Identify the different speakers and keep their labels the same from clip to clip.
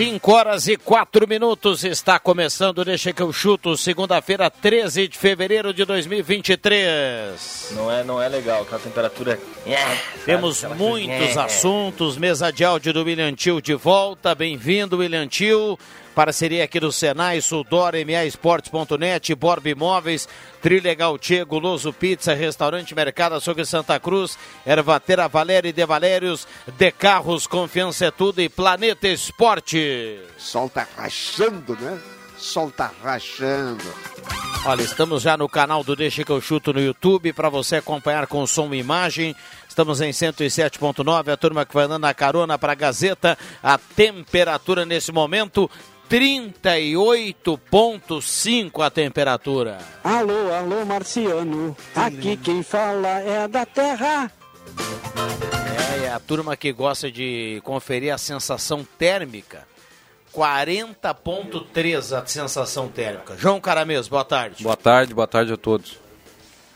Speaker 1: Cinco horas e quatro minutos está começando, deixa que eu chuto, segunda-feira, 13 de fevereiro de 2023.
Speaker 2: Não é, não é legal, aquela temperatura é...
Speaker 1: Temos
Speaker 2: Aquela
Speaker 1: muitos
Speaker 2: coisa-
Speaker 1: assuntos, mesa de áudio do William Tio de volta, bem-vindo William Tio, parceria aqui do Senai, Sudor, MA Esportes.net, Borb Imóveis, Trilegal Tchê, Guloso Pizza, Restaurante Mercado Açougue Santa Cruz, Ervatera Valéria e De Valérios, De Carros, Confiança é Tudo e Planeta Esporte.
Speaker 3: Sol tá rachando, né? Sol tá rachando.
Speaker 1: Olha, estamos já no canal do Deixa que eu chuto no YouTube para você acompanhar com som e imagem. Estamos em 107.9, a turma que vai dando a carona para a Gazeta. A temperatura nesse momento 38.5 a temperatura.
Speaker 4: Alô, alô, Marciano. Aqui quem fala é da Terra.
Speaker 1: É, é a turma que gosta de conferir a sensação térmica. 40.3 a sensação térmica. João Caramês, boa tarde.
Speaker 5: Boa tarde, boa tarde a todos.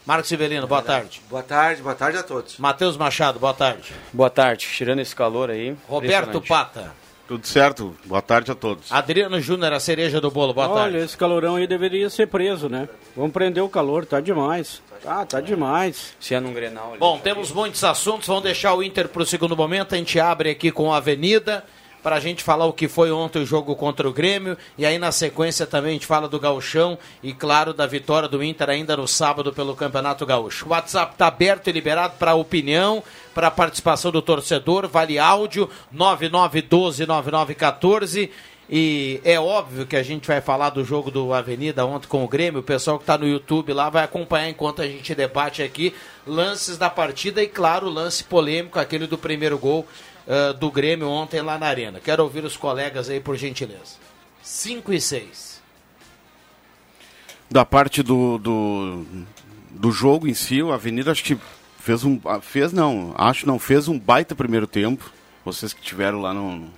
Speaker 1: Marcos Sivelino, boa tarde.
Speaker 6: Boa tarde, boa tarde a todos.
Speaker 1: Matheus Machado, boa tarde.
Speaker 2: Boa tarde, tirando esse calor aí.
Speaker 1: Roberto. Pata.
Speaker 7: Tudo certo? Boa tarde a todos.
Speaker 1: Adriano Júnior, a cereja do bolo, boa
Speaker 4: Olha,
Speaker 1: tarde.
Speaker 4: esse calorão aí deveria ser preso, né? Vamos prender o calor, tá demais. Tá, tá demais.
Speaker 2: Se é num Grenal.
Speaker 1: Bom, temos muitos assuntos, vamos deixar o Inter para o segundo momento, a gente abre aqui com a Avenida, para a gente falar o que foi ontem o jogo contra o Grêmio, e aí na sequência também a gente fala do Gauchão e, claro, da vitória do Inter ainda no sábado pelo Campeonato Gaúcho. O WhatsApp está aberto e liberado para opinião, para participação do torcedor, vale áudio 99129914 e é óbvio que a gente vai falar do jogo do Avenida ontem com o Grêmio. O pessoal que está no YouTube lá vai acompanhar enquanto a gente debate aqui lances da partida e, claro, lance polêmico, aquele do primeiro gol ah, do Grêmio ontem lá na Arena. Quero ouvir os colegas aí, por gentileza. 5 e 6.
Speaker 7: Da parte do, do, do jogo em si, o Avenida acho que fez um. ah, Fez não, acho não, fez um baita primeiro tempo. Vocês que estiveram lá no,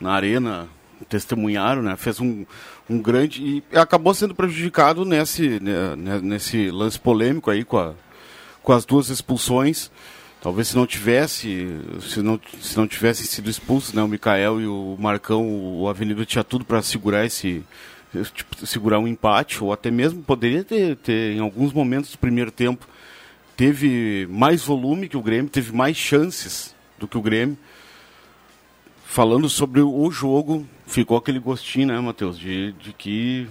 Speaker 7: na arena testemunharam, né? Fez um, um grande. E acabou sendo prejudicado nesse, né, né, nesse lance polêmico aí com, a, com as duas expulsões. Talvez se não tivesse, se não, se não tivessem sido expulsos, né, o Mikael e o Marcão, o Avenida tinha tudo para segurar esse tipo, segurar um empate ou até mesmo poderia ter, ter em alguns momentos do primeiro tempo teve mais volume que o Grêmio, teve mais chances do que o Grêmio. Falando sobre o jogo, ficou aquele gostinho, né, Matheus, de, de que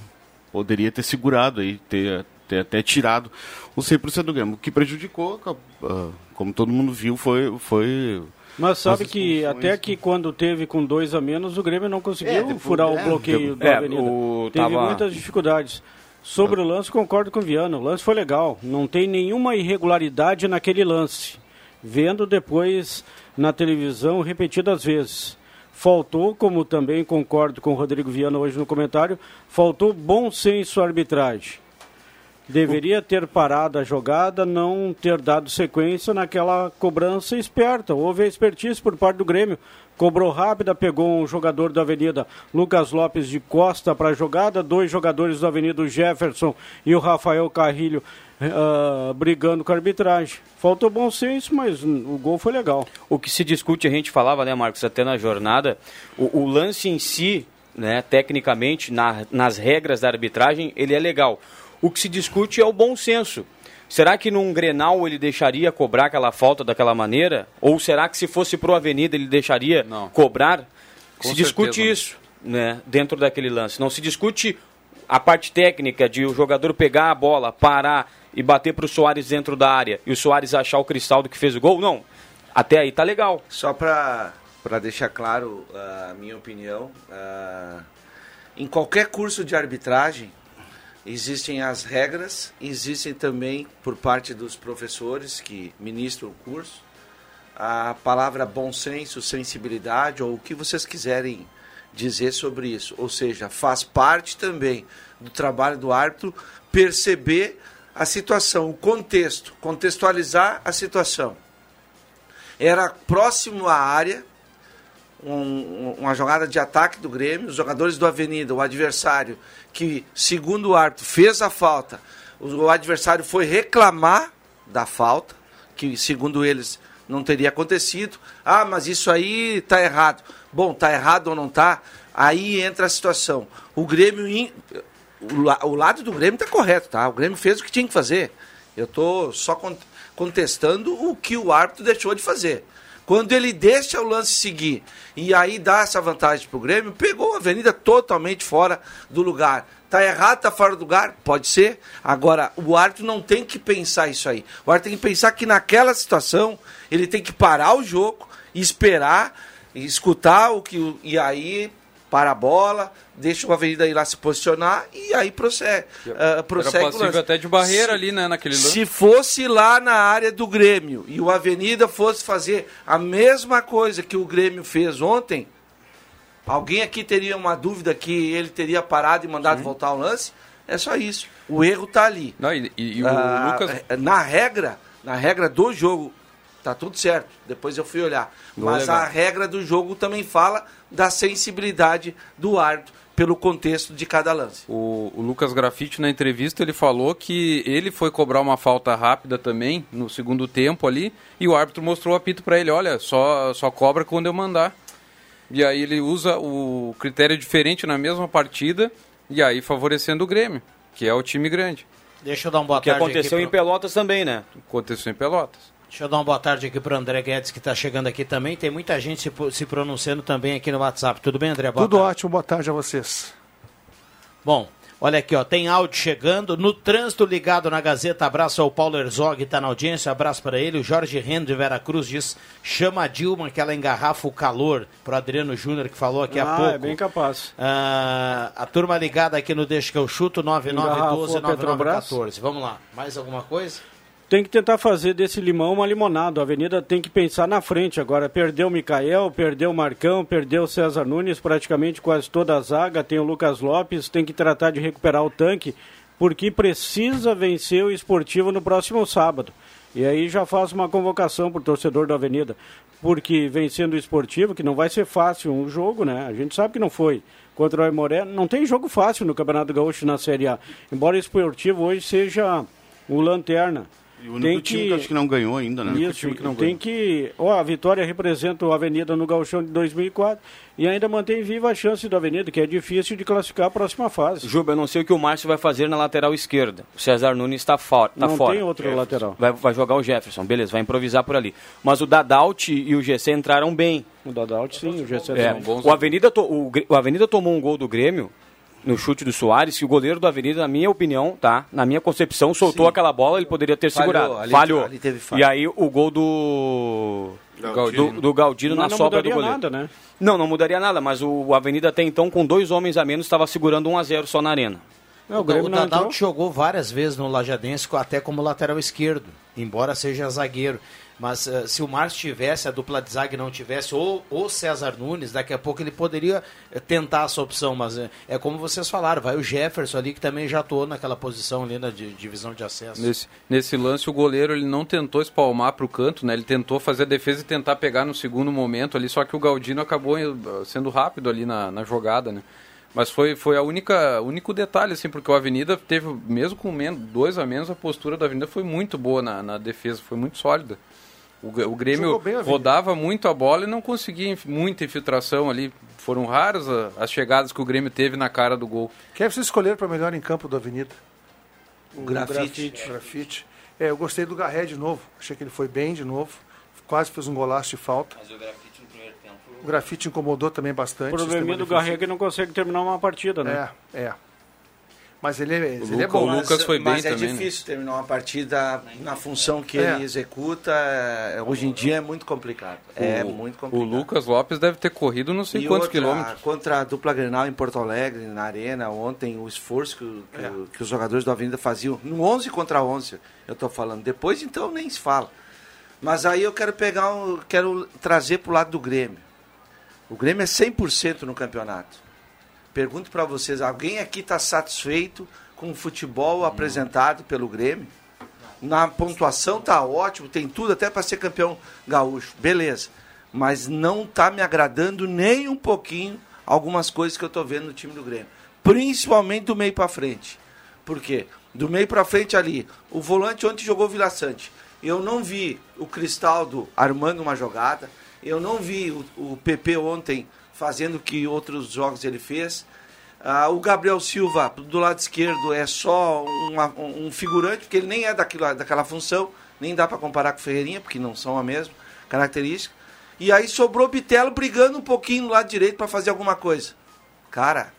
Speaker 7: poderia ter segurado aí, ter, ter até tirado o 100% do Grêmio. O que prejudicou, ah, como todo mundo viu, foi, foi
Speaker 4: Mas sabe que até que quando teve com dois a menos, o Grêmio não conseguiu
Speaker 3: É, depois-
Speaker 4: furar
Speaker 3: é,
Speaker 4: o bloqueio do
Speaker 2: é,
Speaker 4: Avenida.
Speaker 2: o-
Speaker 4: Teve
Speaker 2: tava-
Speaker 4: muitas dificuldades. Sobre o lance, concordo com o Viana. O lance foi legal. Não tem nenhuma irregularidade naquele lance. Vendo depois na televisão repetidas vezes. Faltou, como também concordo com o Rodrigo Viana hoje no comentário, faltou bom senso à arbitragem. Deveria ter parado a jogada, não ter dado sequência naquela cobrança esperta. Houve a expertise por parte do Grêmio. Cobrou rápida, pegou um jogador da Avenida, Lucas Lopes de Costa para a jogada, dois jogadores da Avenida, Jefferson e o Rafael Carrilho, ah, brigando com a arbitragem. Faltou bom senso, mas o gol foi legal.
Speaker 2: O que se discute, a gente falava, né, Marcos, até na jornada, o, o lance em si, né, tecnicamente, na- nas regras da arbitragem, ele é legal. O que se discute é o bom senso. Será que num Grenal ele deixaria cobrar aquela falta daquela maneira? Ou será que se fosse pro Avenida ele deixaria
Speaker 5: Não.
Speaker 2: cobrar?
Speaker 5: Com
Speaker 2: se discute
Speaker 5: certeza não.
Speaker 2: isso, né, dentro daquele lance. Não se discute a parte técnica de o jogador pegar a bola, parar e bater pro Soares dentro da área e o Soares achar o Cristaldo que fez o gol. Não. Até aí tá legal.
Speaker 6: Só para deixar claro a minha opinião, ah, em qualquer curso de arbitragem existem as regras, existem também por parte dos professores que ministram o curso a palavra bom senso, sensibilidade ou o que vocês quiserem dizer sobre isso. Ou seja, faz parte também do trabalho do árbitro perceber a situação, o contexto, contextualizar a situação. Era próximo à área, um, uma jogada de ataque do Grêmio, os jogadores do Avenida, o adversário, que segundo o árbitro fez a falta, o adversário foi reclamar da falta, que segundo eles não teria acontecido. Ah, mas isso aí está errado. Bom, está errado ou não está? Aí entra a situação. O Grêmio, o lado do Grêmio está correto, tá? O Grêmio fez o que tinha que fazer. Eu estou só contestando o que o árbitro deixou de fazer. Quando ele deixa o lance seguir e aí dá essa vantagem para o Grêmio, pegou a avenida totalmente fora do lugar. Tá errado, tá fora do lugar? Pode ser. Agora, o árbitro não tem que pensar isso aí. O árbitro tem que pensar que naquela situação ele tem que parar o jogo, esperar, escutar o que. E aí para a bola, deixa o Avenida ir lá se posicionar e aí prossegue. Uh, prossegue
Speaker 5: Era possível até de barreira se, ali, né, naquele lance.
Speaker 6: Se fosse lá na área do Grêmio e o Avenida fosse fazer a mesma coisa que o Grêmio fez ontem, alguém aqui teria uma dúvida que ele teria parado e mandado Sim. voltar ao lance? É só isso. O erro está ali.
Speaker 5: Não, e, e, e o uh, Lucas...
Speaker 6: Na regra, na regra do jogo, tá tudo certo. Depois eu fui olhar. Mas legal. a regra do jogo também fala da sensibilidade do árbitro pelo contexto de cada lance.
Speaker 5: O, o, Lucas Grafite na entrevista ele falou que ele foi cobrar uma falta rápida também no segundo tempo ali e o árbitro mostrou o apito para ele, olha, só só cobra quando eu mandar. E aí ele usa o critério diferente na mesma partida e aí favorecendo o Grêmio, que é o time grande.
Speaker 1: Deixa eu dar uma boa
Speaker 2: que tarde. Que aconteceu em pro... Pelotas também, né?
Speaker 5: Aconteceu em Pelotas.
Speaker 1: Deixa eu dar uma boa tarde aqui para o André Guedes, que está chegando aqui também. Tem muita gente se, se, pronunciando também aqui no WhatsApp. Tudo bem, André?
Speaker 8: Boa Tudo tarde. ótimo, boa tarde a vocês.
Speaker 1: Bom, olha aqui, ó, tem áudio chegando. No trânsito ligado na Gazeta, abraço ao Paulo Herzog, está na audiência, abraço para ele. O Jorge Rendo de Veracruz diz: chama a Dilma que ela engarrafa o calor. Para Adriano Júnior, que falou aqui
Speaker 4: ah,
Speaker 1: há pouco.
Speaker 4: É bem capaz.
Speaker 1: Ah, a turma ligada aqui no Deixa que eu chuto, 9912-9914. Vamos lá, mais alguma coisa?
Speaker 4: Tem que tentar fazer desse limão uma limonada. A Avenida tem que pensar na frente agora. Perdeu o Mikael, perdeu o Marcão, perdeu o César Nunes, praticamente quase toda a zaga. Tem o Lucas Lopes, tem que tratar de recuperar o tanque, porque precisa vencer o esportivo no próximo sábado. E aí já faço uma convocação para o torcedor da Avenida, porque vencendo o esportivo, que não vai ser fácil um jogo, né? A gente sabe que não foi. Contra o Aimoré, não tem jogo fácil no Campeonato Gaúcho na Série A. Embora o esportivo hoje seja o lanterna.
Speaker 7: E o único tem time que, que acho que não ganhou ainda, né?
Speaker 4: Isso, time que não tem ganhou. que... Ó, a Vitória representa o Avenida no Gauchão de 2004 e ainda mantém viva a chance do Avenida, que é difícil de classificar a próxima fase.
Speaker 2: Juba, eu não sei o que o Márcio vai fazer na lateral esquerda. O César Nunes está for, tá
Speaker 4: não
Speaker 2: fora.
Speaker 4: Não tem outro Jefferson. lateral.
Speaker 2: Vai, vai jogar o Jefferson, beleza, vai improvisar por ali. Mas o Dadalt e o GC entraram bem.
Speaker 4: O Dadalt sim, o GC
Speaker 2: é, o, Avenida to, o Avenida tomou um gol do Grêmio no chute do Soares, que o goleiro do Avenida, na minha opinião, tá? Na minha concepção, soltou Sim. aquela bola, ele poderia ter Falhou, segurado. Ali, Falhou. Ali e aí o gol do Galdino, do, do Galdino na
Speaker 4: não
Speaker 2: sobra do goleiro.
Speaker 4: Nada, né?
Speaker 2: Não, não mudaria nada, mas o Avenida até então, com dois homens a menos, estava segurando 1 a 0 só na arena.
Speaker 1: Não, o, o Dadal jogou várias vezes no Lajadense, até como lateral esquerdo, embora seja zagueiro. Mas uh, se o Márcio tivesse, a dupla de zague não tivesse, ou o César Nunes, daqui a pouco ele poderia eh, tentar essa opção. Mas uh, é como vocês falaram, vai o Jefferson ali, que também já atuou naquela posição ali na divisão de acesso.
Speaker 5: Nesse, nesse lance, o goleiro ele não tentou espalmar para o canto, né? ele tentou fazer a defesa e tentar pegar no segundo momento ali, só que o Galdino acabou sendo rápido ali na, na jogada. Né? Mas foi, foi a única único detalhe, assim, porque o Avenida teve, mesmo com menos, dois a menos, a postura da Avenida foi muito boa na, na defesa, foi muito sólida. O, o Grêmio rodava muito a bola e não conseguia muita infiltração ali. Foram raras as chegadas que o Grêmio teve na cara do gol.
Speaker 8: Quem é você escolher para melhor em campo do Avenida?
Speaker 6: O, grafite.
Speaker 8: grafite. É, eu gostei do Garré de novo. Achei que ele foi bem de novo. Quase fez um golaço de falta. Mas o grafite no primeiro tempo. O grafite incomodou também bastante. O
Speaker 4: probleminha do Garré é que não consegue terminar uma partida, né?
Speaker 8: É, é. Mas ele, é, ele é bom.
Speaker 5: O Lucas foi bem
Speaker 6: mas
Speaker 5: também.
Speaker 6: Mas é difícil né? terminar uma partida na função que é. ele executa. É, hoje em dia é muito complicado. O, é muito complicado.
Speaker 5: O Lucas Lopes deve ter corrido não sei e quantos outra, quilômetros.
Speaker 6: Contra a dupla Grenal em Porto Alegre, na Arena, ontem, o esforço que, que, é. que os jogadores da Avenida faziam. No 11 contra 11, eu estou falando. Depois, então, nem se fala. Mas aí eu quero pegar, um, quero trazer para o lado do Grêmio. O Grêmio é 100% no campeonato. Pergunto para vocês, alguém aqui está satisfeito com o futebol apresentado pelo Grêmio? Na pontuação tá ótimo, tem tudo até para ser campeão gaúcho. Beleza. Mas não tá me agradando nem um pouquinho algumas coisas que eu tô vendo no time do Grêmio. Principalmente do meio para frente. Por quê? Do meio para frente ali, o volante ontem jogou Vila Sante. Eu não vi o Cristaldo armando uma jogada. Eu não vi o, o PP ontem fazendo o que outros jogos ele fez. Ah, o Gabriel Silva, do lado esquerdo, é só uma- um figurante, porque ele nem é daquilo, daquela função, nem dá para comparar com o Ferreirinha, porque não são a mesma característica. E aí sobrou o Bitelo brigando um pouquinho no lado direito para fazer alguma coisa. Cara,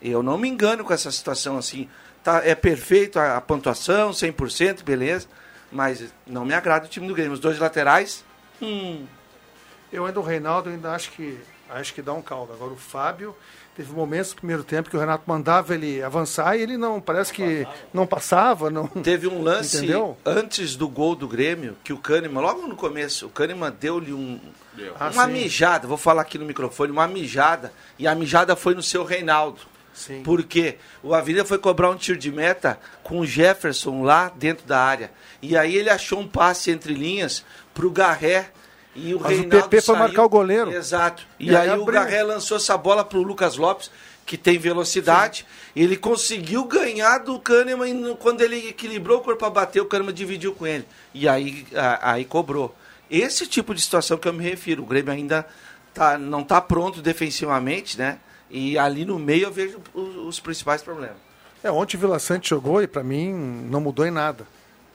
Speaker 6: eu não me engano com essa situação assim. Tá, é perfeito a, a pontuação, 100%, beleza. Mas não me agrada o time do Grêmio. Os dois laterais, hum,
Speaker 8: Eu ainda o Reinaldo ainda acho que acho que dá um caldo. Agora o Fábio teve momentos no primeiro tempo que o Renato mandava ele avançar e ele não parece que não passava, não.
Speaker 6: Teve um lance
Speaker 8: Entendeu?
Speaker 6: antes do gol do Grêmio que o Kahneman, logo no começo, o Kahneman deu-lhe um,
Speaker 8: Ah,
Speaker 6: uma
Speaker 8: sim.
Speaker 6: mijada, vou falar aqui no microfone, uma mijada, e a mijada foi no seu Reinaldo.
Speaker 8: Sim.
Speaker 6: Porque o Avenida foi cobrar um tiro de meta com o Jefferson lá dentro da área. E aí ele achou um passe entre linhas pro Garré. E o
Speaker 8: Mas o
Speaker 6: Reinaldo
Speaker 8: PP foi marcar o goleiro.
Speaker 6: Exato. E,
Speaker 8: E
Speaker 6: aí,
Speaker 8: aí
Speaker 6: o. Garré lançou essa bola pro Lucas Lopes, que tem velocidade. Ele conseguiu ganhar do Kahneman e quando ele equilibrou o corpo para bater, o Kahneman dividiu com ele. E aí, a- aí cobrou. Esse tipo de situação que eu me refiro. O Grêmio ainda tá, não está pronto defensivamente, né? E ali no meio eu vejo os, os principais problemas.
Speaker 8: É, ontem o Vila Sante jogou e para mim não mudou em nada.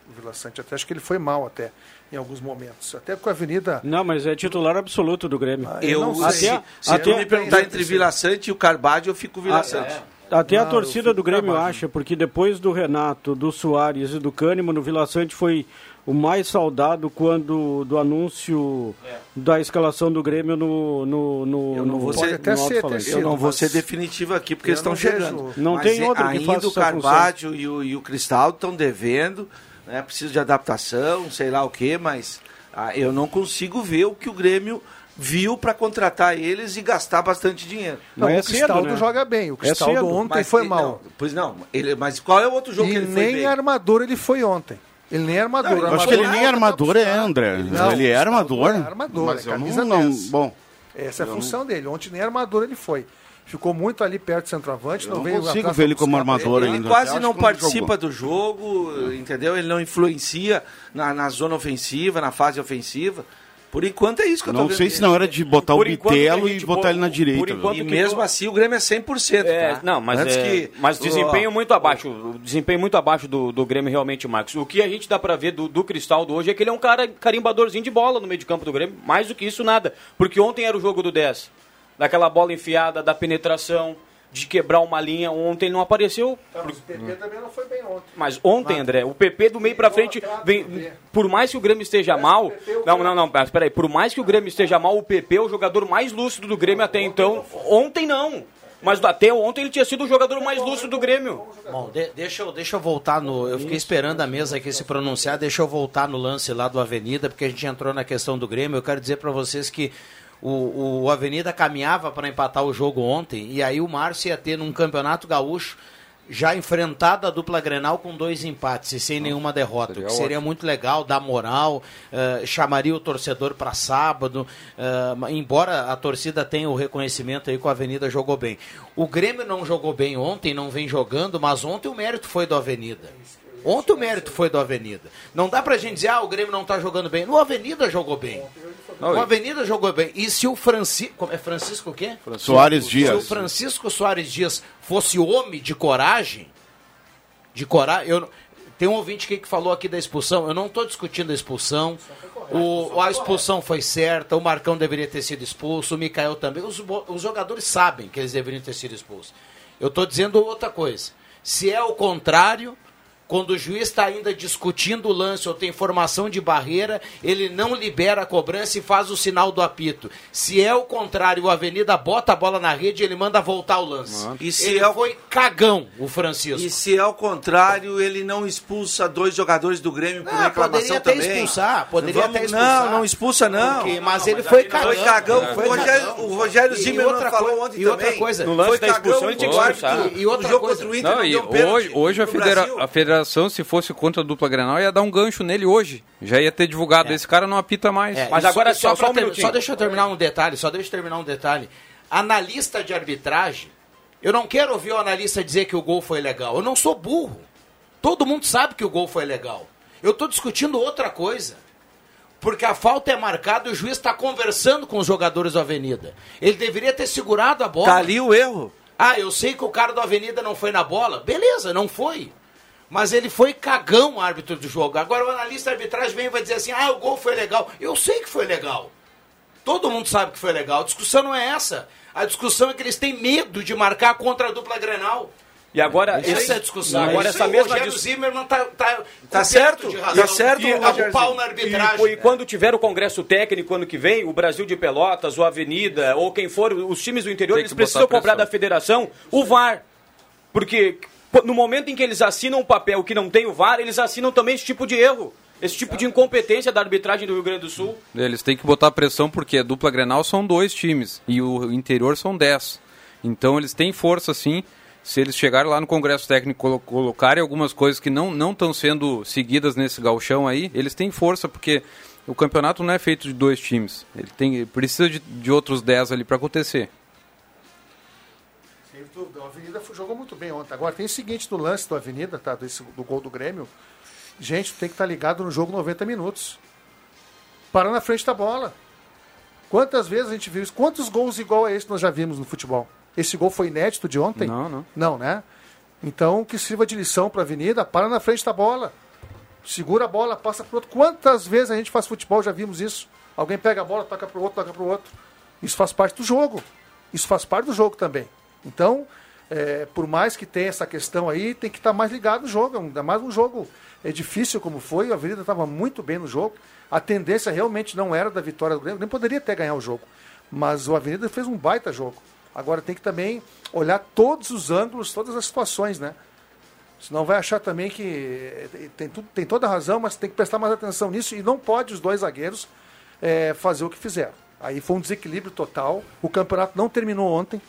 Speaker 8: O Vila Sante até acho que ele foi mal até em alguns momentos. Até com a Avenida
Speaker 4: Não, mas é titular absoluto do Grêmio.
Speaker 8: Ah, eu não sei.
Speaker 6: se,
Speaker 4: Até-
Speaker 6: se
Speaker 4: até-
Speaker 6: tu me perguntar
Speaker 8: eu
Speaker 6: entre. Vila Sante e o Carbadio, eu fico Vila
Speaker 4: Ah,
Speaker 6: Sante.
Speaker 4: Até a
Speaker 8: Não,
Speaker 4: torcida
Speaker 8: eu
Speaker 4: do Grêmio
Speaker 8: trabalho.
Speaker 4: acha, porque depois do Renato, do Soares e do Kahneman, o Vila Sante foi o mais saudado quando do anúncio da escalação do Grêmio no no no,
Speaker 6: Eu não
Speaker 4: no-
Speaker 6: vou
Speaker 4: no
Speaker 6: ser-
Speaker 8: até ser.
Speaker 6: Eu não vou ser definitivo aqui porque
Speaker 8: eu
Speaker 6: eles estão chegando.
Speaker 4: Não
Speaker 6: Mas
Speaker 4: tem
Speaker 6: é-
Speaker 4: outro que
Speaker 6: ainda
Speaker 4: faça
Speaker 6: o
Speaker 4: essa
Speaker 6: Carvalho e o, e o Cristaldo estão devendo, né? Precisa de adaptação, sei lá o quê, mas ah, eu não consigo ver o que o Grêmio viu para contratar eles e gastar bastante dinheiro.
Speaker 8: Não,
Speaker 4: Mas é
Speaker 8: o Cristaldo
Speaker 4: cedo, né?
Speaker 8: joga bem. O
Speaker 4: É
Speaker 8: Cristaldo
Speaker 4: cedo.
Speaker 8: ontem
Speaker 6: Mas
Speaker 8: foi
Speaker 6: ele-
Speaker 8: mal.
Speaker 6: não, pois não, ele, mas qual é o outro jogo
Speaker 8: E
Speaker 6: que ele foi
Speaker 8: nem
Speaker 6: bem?
Speaker 8: armador ele foi ontem. Ele nem armador.
Speaker 6: Não,
Speaker 7: Eu acho
Speaker 8: Armador
Speaker 7: que ele
Speaker 8: é
Speaker 7: nem
Speaker 8: outra
Speaker 7: armador é. André.
Speaker 8: Não,
Speaker 7: ele é armador.
Speaker 8: É armador,
Speaker 7: mas
Speaker 8: é
Speaker 7: eu
Speaker 8: camisa
Speaker 7: não, não,
Speaker 8: 10.
Speaker 7: Bom,
Speaker 8: Essa é a função dele. Ontem nem armador ele foi. Ficou muito ali perto do centroavante.
Speaker 7: eu
Speaker 8: não
Speaker 7: consigo ver ele como armador.
Speaker 6: Ele
Speaker 7: ainda.
Speaker 6: quase não participa do jogo, entendeu? Ele não influencia na, na zona ofensiva, na fase ofensiva. Por enquanto é isso que eu tô
Speaker 7: Não
Speaker 6: vendo
Speaker 7: sei se não era de botar
Speaker 2: Por
Speaker 7: o Bitelo e
Speaker 2: gente
Speaker 7: botar
Speaker 2: bo-
Speaker 7: ele na
Speaker 2: por
Speaker 7: direita.
Speaker 2: enquanto-
Speaker 6: E mesmo
Speaker 2: to-
Speaker 6: assim o Grêmio é 100%,
Speaker 2: É,
Speaker 6: tá?
Speaker 2: não, mas,
Speaker 6: Antes
Speaker 2: é,
Speaker 6: que-
Speaker 2: mas desempenho muito abaixo, o desempenho muito abaixo do, do Grêmio realmente, Marcos. O que a gente dá pra ver do, do Cristaldo hoje é que ele é um cara carimbadorzinho de bola no meio de campo do Grêmio, mais do que isso nada, porque ontem era o jogo do 10, daquela bola enfiada, da penetração, de quebrar uma linha, ontem ele não apareceu,
Speaker 8: Tá, mas o PP também não foi bem ontem.
Speaker 2: mas ontem, André, o PP do meio pra frente, vem, por mais que o Grêmio esteja mal, não, não, não, mas peraí, por mais que o Grêmio esteja mal, o PP é o jogador mais lúcido do Grêmio até então, ontem não. Mas até ontem ele tinha sido o jogador mais lúcido do Grêmio.
Speaker 1: Bom, de- deixa, eu, deixa eu voltar no. Eu fiquei esperando a mesa aqui se pronunciar. Deixa eu voltar no lance lá do Avenida, porque a gente entrou na questão do Grêmio. Eu quero dizer para vocês que o, o Avenida caminhava para empatar o jogo ontem. E aí o Márcio ia ter num campeonato gaúcho já enfrentado a dupla Grenal com dois empates e sem nenhuma derrota. o
Speaker 5: seria
Speaker 1: que seria muito legal, dar moral, eh, chamaria o torcedor para sábado, eh, embora a torcida tenha o reconhecimento aí que a Avenida jogou bem. O Grêmio não jogou bem ontem, não vem jogando, mas ontem o mérito foi do Avenida. Ontem o mérito foi do Avenida. Não dá pra gente dizer, ah, o Grêmio não tá jogando bem. O Avenida jogou bem. O Avenida jogou bem. E se o Francisco. É Francisco o quê?
Speaker 7: Soares
Speaker 1: Se o
Speaker 7: Dias.
Speaker 1: Francisco Soares Dias fosse homem de coragem, de coragem, eu tem um ouvinte aqui que falou aqui da expulsão. Eu não estou discutindo a expulsão. O, a expulsão foi certa, o Marcão deveria ter sido expulso, o Mikael também. Os, os jogadores sabem que eles deveriam ter sido expulsos. Eu estou dizendo outra coisa. Se é o contrário, Quando o juiz está ainda discutindo o lance ou tem formação de barreira, ele não libera a cobrança e faz o sinal do apito. Se é o contrário, o Avenida bota a bola na rede, ele manda voltar o lance.
Speaker 6: E se
Speaker 1: ele
Speaker 6: é o-
Speaker 1: foi cagão, o Francisco.
Speaker 6: E se é o contrário, ele não expulsa dois jogadores do Grêmio por
Speaker 1: Ah,
Speaker 6: reclamação
Speaker 1: poderia até
Speaker 6: também.
Speaker 1: expulsar, poderia
Speaker 6: Vamos-
Speaker 1: até expulsar.
Speaker 6: Não, não expulsa não.
Speaker 1: Porque- mas ele foi cagão.
Speaker 6: Foi cagão.
Speaker 1: Foi
Speaker 6: o Rogério,
Speaker 1: cagão.
Speaker 6: o Rogério
Speaker 1: E- e
Speaker 6: Zimmermann
Speaker 1: outra
Speaker 6: falou
Speaker 1: coi-
Speaker 6: ontem
Speaker 1: e outra
Speaker 6: também.
Speaker 1: coisa,
Speaker 2: No lance
Speaker 6: foi
Speaker 2: da
Speaker 6: cagão
Speaker 2: expulsão, ele tinha que expulsar.
Speaker 1: E- e outra
Speaker 6: o jogo
Speaker 1: coisa-
Speaker 6: contra o Inter
Speaker 5: Não,
Speaker 6: não
Speaker 5: e hoje, hoje a, federa- a federação, se fosse contra a dupla Grenal, ia dar um gancho nele hoje. Já ia ter divulgado. Esse cara não apita mais.
Speaker 1: É,
Speaker 2: Mas agora
Speaker 1: só,
Speaker 2: só-
Speaker 1: só,
Speaker 2: um
Speaker 1: só deixa eu terminar um detalhe, só deixa eu terminar um detalhe. Analista de arbitragem, eu não quero ouvir o analista dizer que o gol foi legal. Eu não sou burro. Todo mundo sabe que o gol foi legal. Eu estou discutindo outra coisa. Porque a falta é marcada e o juiz está conversando com os jogadores do Avenida. Ele deveria ter segurado a bola.
Speaker 6: Tá ali o erro.
Speaker 1: Ah, eu sei que o cara do Avenida não foi na bola. Beleza, não foi. Mas ele foi cagão, árbitro do jogo. Agora o analista de arbitragem vem e vai dizer assim: ah, o gol foi legal. Eu sei que foi legal. Todo mundo sabe que foi legal. A discussão não é essa. A discussão é que eles têm medo de marcar contra a dupla Grenal.
Speaker 2: E agora,
Speaker 1: Essa é a discussão.
Speaker 2: agora essa mesma
Speaker 1: o Rogério
Speaker 2: dis-
Speaker 1: Zimmermann tá, tá,
Speaker 6: Tá certo,
Speaker 1: de razão.
Speaker 6: tá certo,
Speaker 1: E
Speaker 6: o
Speaker 1: pau na arbitragem.
Speaker 2: E, e
Speaker 1: né?
Speaker 2: quando tiver o congresso técnico ano que vem, o Brasil de Pelotas, o Avenida, ou quem for, os times do interior, eles precisam cobrar da federação o VAR. Porque no momento em que eles assinam um papel que não tem o VAR, eles assinam também esse tipo de erro. Esse tipo de incompetência da arbitragem do Rio Grande do Sul.
Speaker 5: Eles têm que botar pressão porque a dupla Grenal são dois times e o interior são dez. Então eles têm força sim. Se eles chegarem lá no Congresso Técnico colo- colocarem algumas coisas que não não estão sendo seguidas nesse galchão aí, eles têm força porque o campeonato não é feito de dois times. Ele tem precisa de, de outros dez ali para acontecer.
Speaker 8: Sem dúvida, O Avenida jogou muito bem ontem. Agora tem o seguinte do lance do Avenida, tá? Desse, do gol do Grêmio. Gente, tem que estar ligado no jogo 90 minutos. Parar na frente da bola. Quantas vezes a gente viu isso? Quantos gols igual a esse nós já vimos no futebol? Esse gol foi inédito de ontem?
Speaker 5: Não, não.
Speaker 8: Não, né? Então, que sirva de lição para a Avenida, para na frente da bola. Segura a bola, passa para outro. Quantas vezes a gente faz futebol, já vimos isso? Alguém pega a bola, toca para o outro, toca para o outro. Isso faz parte do jogo. Isso faz parte do jogo também. Então, é, por mais que tenha essa questão aí, tem que estar mais ligado no jogo. Ainda mais um jogo é difícil como foi. A Avenida estava muito bem no jogo. A tendência realmente não era da vitória do Grêmio. Nem poderia até ganhar o jogo. Mas o Avenida fez um baita jogo. Agora tem que também olhar todos os ângulos, todas as situações, né? Senão vai achar também que eh, tem, tudo, tem toda a razão, mas tem que prestar mais atenção nisso e não pode os dois zagueiros eh, fazer o que fizeram. Aí foi um desequilíbrio total. O campeonato não terminou ontem.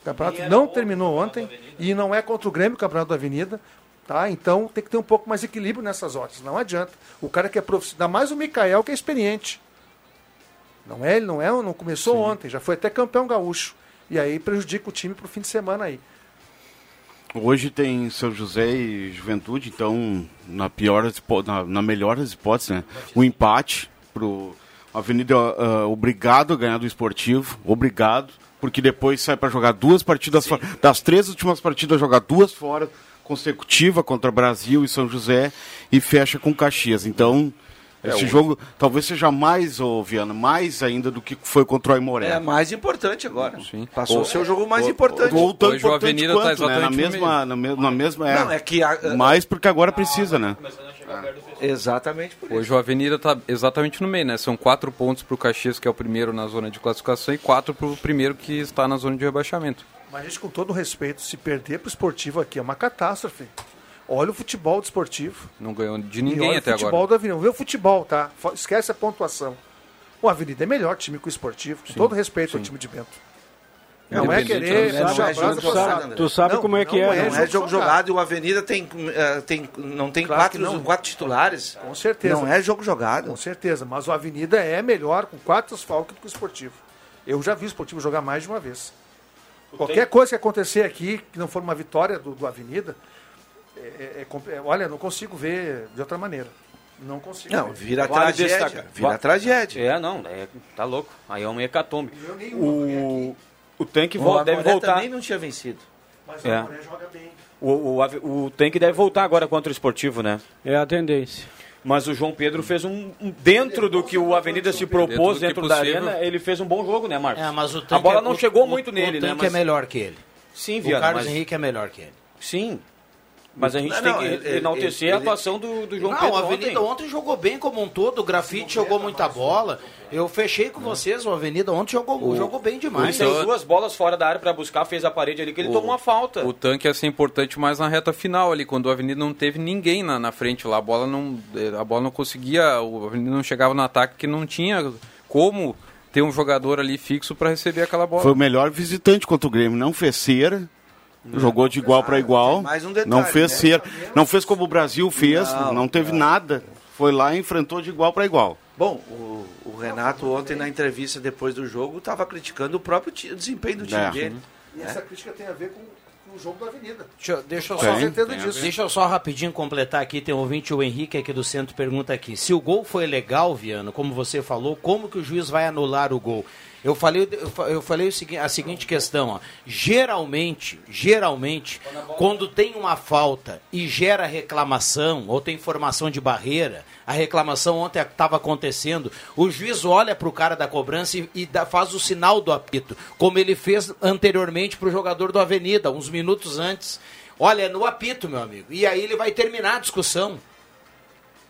Speaker 8: O campeonato não terminou ontem. E não é contra o Grêmio o campeonato da Avenida. Tá? Então tem que ter um pouco mais de equilíbrio nessas horas. Não adianta. O cara que é profissional, ainda mais o Mikael que é experiente. Não é, ele não é, não começou ontem, já foi até campeão gaúcho. E aí prejudica o time pro fim de semana aí.
Speaker 7: Hoje tem São José e Juventude, então na pior na, na melhor das hipóteses, né? O empate pro Avenida ah, obrigado a ganhar do esportivo, obrigado, porque depois sai para jogar duas partidas fora. Das três últimas partidas jogar duas fora consecutiva contra Brasil e São José e fecha com Caxias. Então esse
Speaker 6: o-
Speaker 7: jogo talvez seja mais, ô Viana, mais ainda do que foi contra o Aimoré.
Speaker 6: É mais importante agora.
Speaker 5: Sim.
Speaker 6: Passou
Speaker 7: O-
Speaker 6: a ser o jogo mais
Speaker 7: o-
Speaker 6: importante.
Speaker 7: Ou tão
Speaker 5: Hoje o
Speaker 7: importante
Speaker 5: Avenida tá
Speaker 7: quanto, né? na mesma, na, me- na mesma é.
Speaker 6: Não, é que a-
Speaker 7: mais porque agora precisa, né?
Speaker 6: Exatamente por isso.
Speaker 5: Hoje o Avenida está exatamente no meio, né? São quatro pontos para o Caxias, que é o primeiro na zona de classificação, e quatro para o primeiro que está na zona de rebaixamento.
Speaker 8: Mas, gente, com todo respeito, se perder pro esportivo aqui é uma catástrofe. Olha o futebol do esportivo.
Speaker 5: Não ganhou de
Speaker 8: e
Speaker 5: ninguém
Speaker 8: olha
Speaker 5: até
Speaker 8: o futebol
Speaker 5: agora.
Speaker 8: da Avenida. Vê o futebol, tá? Esquece a pontuação. O Avenida é melhor time que o esportivo. Com todo respeito ao time de Bento. Não é querer
Speaker 6: não é
Speaker 8: puxar a
Speaker 6: jogo jogado?
Speaker 4: Tu sabe
Speaker 8: Não,
Speaker 4: como é que
Speaker 8: não
Speaker 4: é,
Speaker 8: é
Speaker 4: né?
Speaker 6: Não é jogo jogado e o Avenida tem, eh, tem, não tem
Speaker 8: Claro
Speaker 6: quatro,
Speaker 8: não.
Speaker 6: quatro titulares.
Speaker 8: Com certeza.
Speaker 6: Não é jogo jogado.
Speaker 8: Com certeza. Mas o Avenida é melhor com quatro asfaltos do que o esportivo. Eu já vi o esportivo jogar mais de uma vez. Qualquer coisa que acontecer aqui, que não for uma vitória do, do Avenida, é- é- é é- olha, não consigo ver de outra maneira. Não consigo
Speaker 6: Não,
Speaker 8: ver.
Speaker 6: vira
Speaker 2: Vale
Speaker 6: tragédia. Vira
Speaker 2: Va-
Speaker 6: tragédia.
Speaker 2: É, não, é, tá louco. Aí é um hecatombe. O, o tanque
Speaker 6: O
Speaker 2: vol- deve voltar.
Speaker 6: também não tinha vencido.
Speaker 8: Mas
Speaker 2: É.
Speaker 8: o joga bem.
Speaker 2: O, o, o tanque deve voltar agora contra o esportivo, né?
Speaker 4: É a tendência.
Speaker 2: Mas o João Pedro fez um. um- dentro do que o Avenida se propôs
Speaker 5: Dentro
Speaker 2: dentro da arena, ele fez um bom jogo, né, Marcos?
Speaker 1: É, mas o
Speaker 2: a bola
Speaker 1: é-
Speaker 2: não
Speaker 1: o-
Speaker 2: chegou
Speaker 1: o-
Speaker 2: muito nele,
Speaker 1: o
Speaker 2: né?
Speaker 1: tanque
Speaker 2: Mas...
Speaker 1: é melhor que ele.
Speaker 2: Sim,
Speaker 1: O
Speaker 2: Viana,
Speaker 1: Carlos
Speaker 2: mas...
Speaker 1: Henrique é melhor que ele.
Speaker 2: Sim. Mas a gente
Speaker 1: Não,
Speaker 2: tem
Speaker 1: não,
Speaker 2: que
Speaker 1: ele-
Speaker 2: enaltecer
Speaker 1: ele-
Speaker 2: a atuação do, do João
Speaker 1: Não,
Speaker 2: Pedro
Speaker 1: a Avenida
Speaker 2: ontem.
Speaker 1: ontem. jogou bem como um todo, o Grafite jogou muita bola. Eu fechei com vocês, o Avenida ontem jogou, jogou bem demais.
Speaker 2: Ele tem duas bolas fora da área para buscar, fez a parede ali que ele
Speaker 5: O-
Speaker 2: tomou uma falta.
Speaker 5: O tanque ia ser importante mais na reta final ali, quando o Avenida não teve ninguém na, na frente lá. A bola não, a bola não conseguia, o Avenida não chegava no ataque que não tinha como ter um jogador ali fixo para receber aquela bola.
Speaker 7: Foi o melhor visitante contra o Grêmio. Não fez cera. Jogou de igual para igual.
Speaker 6: tem mais um detalhe,
Speaker 7: não fez
Speaker 6: né?
Speaker 7: cera. Não fez como o Brasil fez.
Speaker 6: Não,
Speaker 7: Não, teve nada. Foi lá e enfrentou de igual para igual.
Speaker 6: Bom, o, o Renato ontem na entrevista depois do jogo estava criticando o próprio desempenho do time
Speaker 7: É.
Speaker 6: dele.
Speaker 8: E essa crítica tem a ver com, o jogo da Avenida.
Speaker 1: Deixa, deixa eu só,
Speaker 8: certeza disso.
Speaker 1: deixa eu só rapidinho completar aqui. Tem um ouvinte, o Henrique aqui do centro, pergunta aqui. Se o gol foi legal, Viano, como você falou, como que o juiz vai anular o gol? Eu falei, eu fa- eu falei o segui- a seguinte questão, ó. Geralmente, geralmente, quando tem uma falta e gera reclamação, ou tem formação de barreira, a reclamação ontem estava acontecendo, o juiz olha para o cara da cobrança e, e dá- faz o sinal do apito, como ele fez anteriormente para o jogador do Avenida, uns minutos antes. Olha, no apito, meu amigo. E aí ele vai terminar a discussão.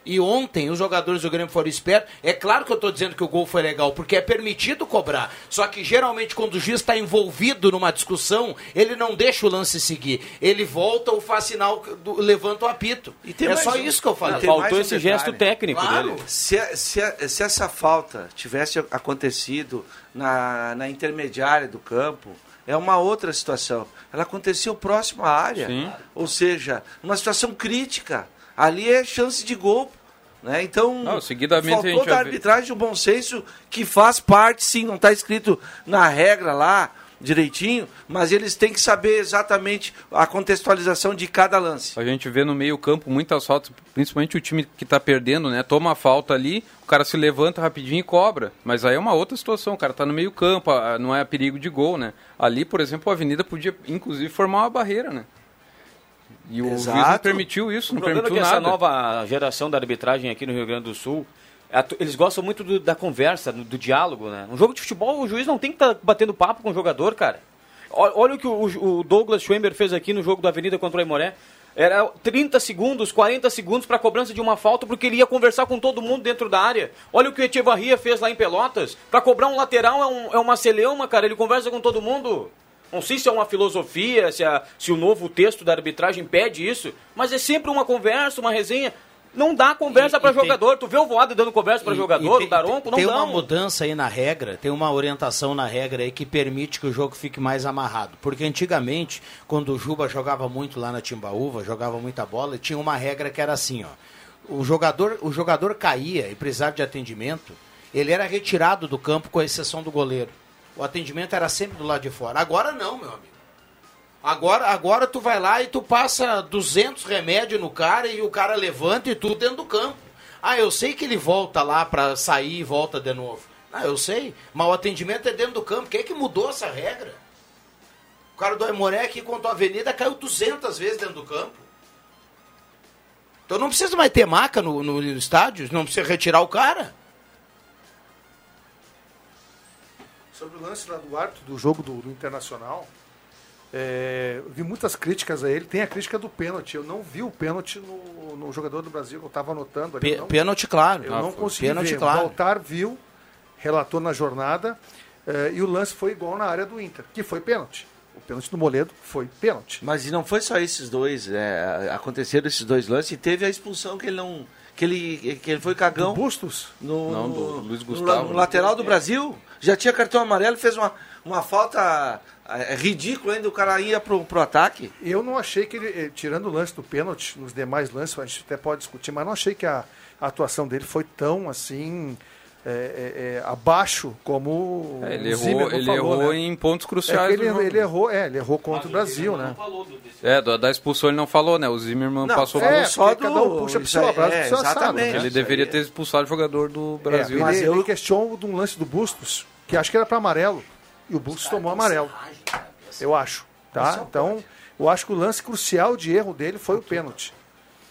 Speaker 1: E ontem os jogadores do Grêmio foram espertos. É claro que eu estou dizendo que o gol foi legal, porque é permitido cobrar. Só que geralmente quando o juiz está envolvido numa discussão, ele não deixa o lance seguir. Ele volta ou faz sinal, do- levanta o apito.
Speaker 6: tem
Speaker 1: é só
Speaker 6: um-
Speaker 1: isso que eu falei.
Speaker 2: Faltou
Speaker 6: um
Speaker 2: esse
Speaker 6: detalhe.
Speaker 2: gesto técnico
Speaker 1: Claro.
Speaker 2: dele.
Speaker 6: Se, se, se essa falta tivesse acontecido na, na intermediária do campo, é uma outra situação. Ela aconteceu próximo à área.
Speaker 5: Sim.
Speaker 6: Ou seja, uma situação crítica. Ali é chance de gol. Né? Então,
Speaker 5: Não, seguidamente a
Speaker 6: faltou
Speaker 5: gente
Speaker 6: da arbitragem o bom senso que faz parte, sim, não está escrito na regra lá direitinho, mas eles têm que saber exatamente a contextualização de cada lance.
Speaker 5: A gente vê no meio campo muitas faltas, principalmente o time que está perdendo, né? Toma a falta ali, o cara se levanta rapidinho e cobra. Mas aí é uma outra situação, o cara tá no meio campo, a- não é perigo de gol, né? Ali, por exemplo, a Avenida podia, inclusive, formar uma barreira, né? E o juiz não
Speaker 6: Exato.
Speaker 5: permitiu isso,
Speaker 2: O
Speaker 5: não
Speaker 2: é
Speaker 5: permitiu
Speaker 2: essa
Speaker 5: nada.
Speaker 2: nova geração da arbitragem aqui no Rio Grande do Sul, eles gostam muito do- da conversa, do, do diálogo, né? Um jogo de futebol, o juiz não tem que estar batendo papo com o jogador, cara. Olha o que o, o Douglas Schwember fez aqui no jogo da Avenida contra o Aimoré. Era 30 segundos, 40 segundos para cobrança de uma falta, porque ele ia conversar com todo mundo dentro da área. Olha o que o Echevarria fez lá em Pelotas. Para cobrar um lateral é, um- é uma celeuma, cara. Ele conversa com todo mundo. Não sei se é uma filosofia, se, a- se o novo texto da arbitragem pede isso, mas é sempre uma conversa, uma resenha. Não dá conversa para
Speaker 1: e tem-
Speaker 2: jogador. Tu vê o Voada dando conversa para jogador,
Speaker 1: e tem-
Speaker 2: o Daronco, não
Speaker 1: Tem
Speaker 2: dá.
Speaker 1: uma
Speaker 2: um-
Speaker 1: mudança aí na regra, tem uma orientação na regra aí que permite que o jogo fique mais amarrado. Porque antigamente, quando o Juba jogava muito lá na Timbaúva, jogava muita bola, tinha uma regra que era assim, ó. O jogador, o jogador caía e precisava de atendimento, ele era retirado do campo com exceção do goleiro. O atendimento era sempre do lado de fora. Agora não, meu amigo. Agora, agora tu vai lá e tu passa 200 remédios no cara e o cara levanta e tudo dentro do campo. Ah, eu sei que ele volta lá pra sair e volta de novo. Ah, eu sei, mas o atendimento é dentro do campo. Quem é que mudou essa regra? O cara do Aimoré aqui contra a Avenida caiu 200 vezes dentro do campo. Então não precisa mais ter maca no, no estádio, não precisa retirar o cara.
Speaker 8: Sobre o lance lá do árbitro do jogo do, do Internacional, é, vi muitas críticas a ele. Tem a crítica do pênalti. Eu não vi o pênalti no, no jogador do Brasil, eu estava anotando ali. Não,
Speaker 1: pênalti, claro.
Speaker 8: Eu não consegui
Speaker 1: Pênalti,
Speaker 8: ver.
Speaker 1: claro.
Speaker 8: O Baltar viu, relatou na jornada, é, e o lance foi igual na área do Inter, que foi pênalti. O pênalti do Moledo foi pênalti.
Speaker 6: Mas e não foi só esses dois, é, aconteceram esses dois lances e teve a expulsão que ele não. Que ele, que ele foi cagão.
Speaker 8: Do Bustos?
Speaker 6: No,
Speaker 5: Não,
Speaker 6: no-
Speaker 5: do Luiz
Speaker 6: no
Speaker 5: Gustavo.
Speaker 6: la- no lateral do Brasil. Já tinha cartão amarelo, fez uma, uma falta é, ridícula ainda, o cara ia pro, pro ataque.
Speaker 8: Eu não achei que ele, eh, tirando o lance do pênalti, nos demais lances, a gente até pode discutir, mas não achei que a, a atuação dele foi tão assim. É, é, é, abaixo como
Speaker 5: É, ele errou, ele
Speaker 8: falou,
Speaker 5: errou
Speaker 8: né?
Speaker 5: em pontos
Speaker 8: É
Speaker 5: cruciais do
Speaker 8: ele, ele errou, é, ele errou contra o Brasil, né?
Speaker 5: É, da, da expulsão ele não falou, né? O Zimmermann
Speaker 6: Não,
Speaker 5: passou
Speaker 8: É,
Speaker 6: só do.
Speaker 8: cada um puxa pro seu abraço,
Speaker 6: é,
Speaker 8: pro seu assado,
Speaker 6: exatamente.
Speaker 8: né?
Speaker 5: Ele deveria ter expulsado o jogador do
Speaker 8: É,
Speaker 5: Brasil.
Speaker 8: ele,
Speaker 6: Mas eu-
Speaker 8: ele questionou de um lance do Bustos, que acho que era para amarelo, e o Bustos tomou amarelo. Eu acho. Tá? Então, eu acho que o lance crucial de erro dele foi o pênalti.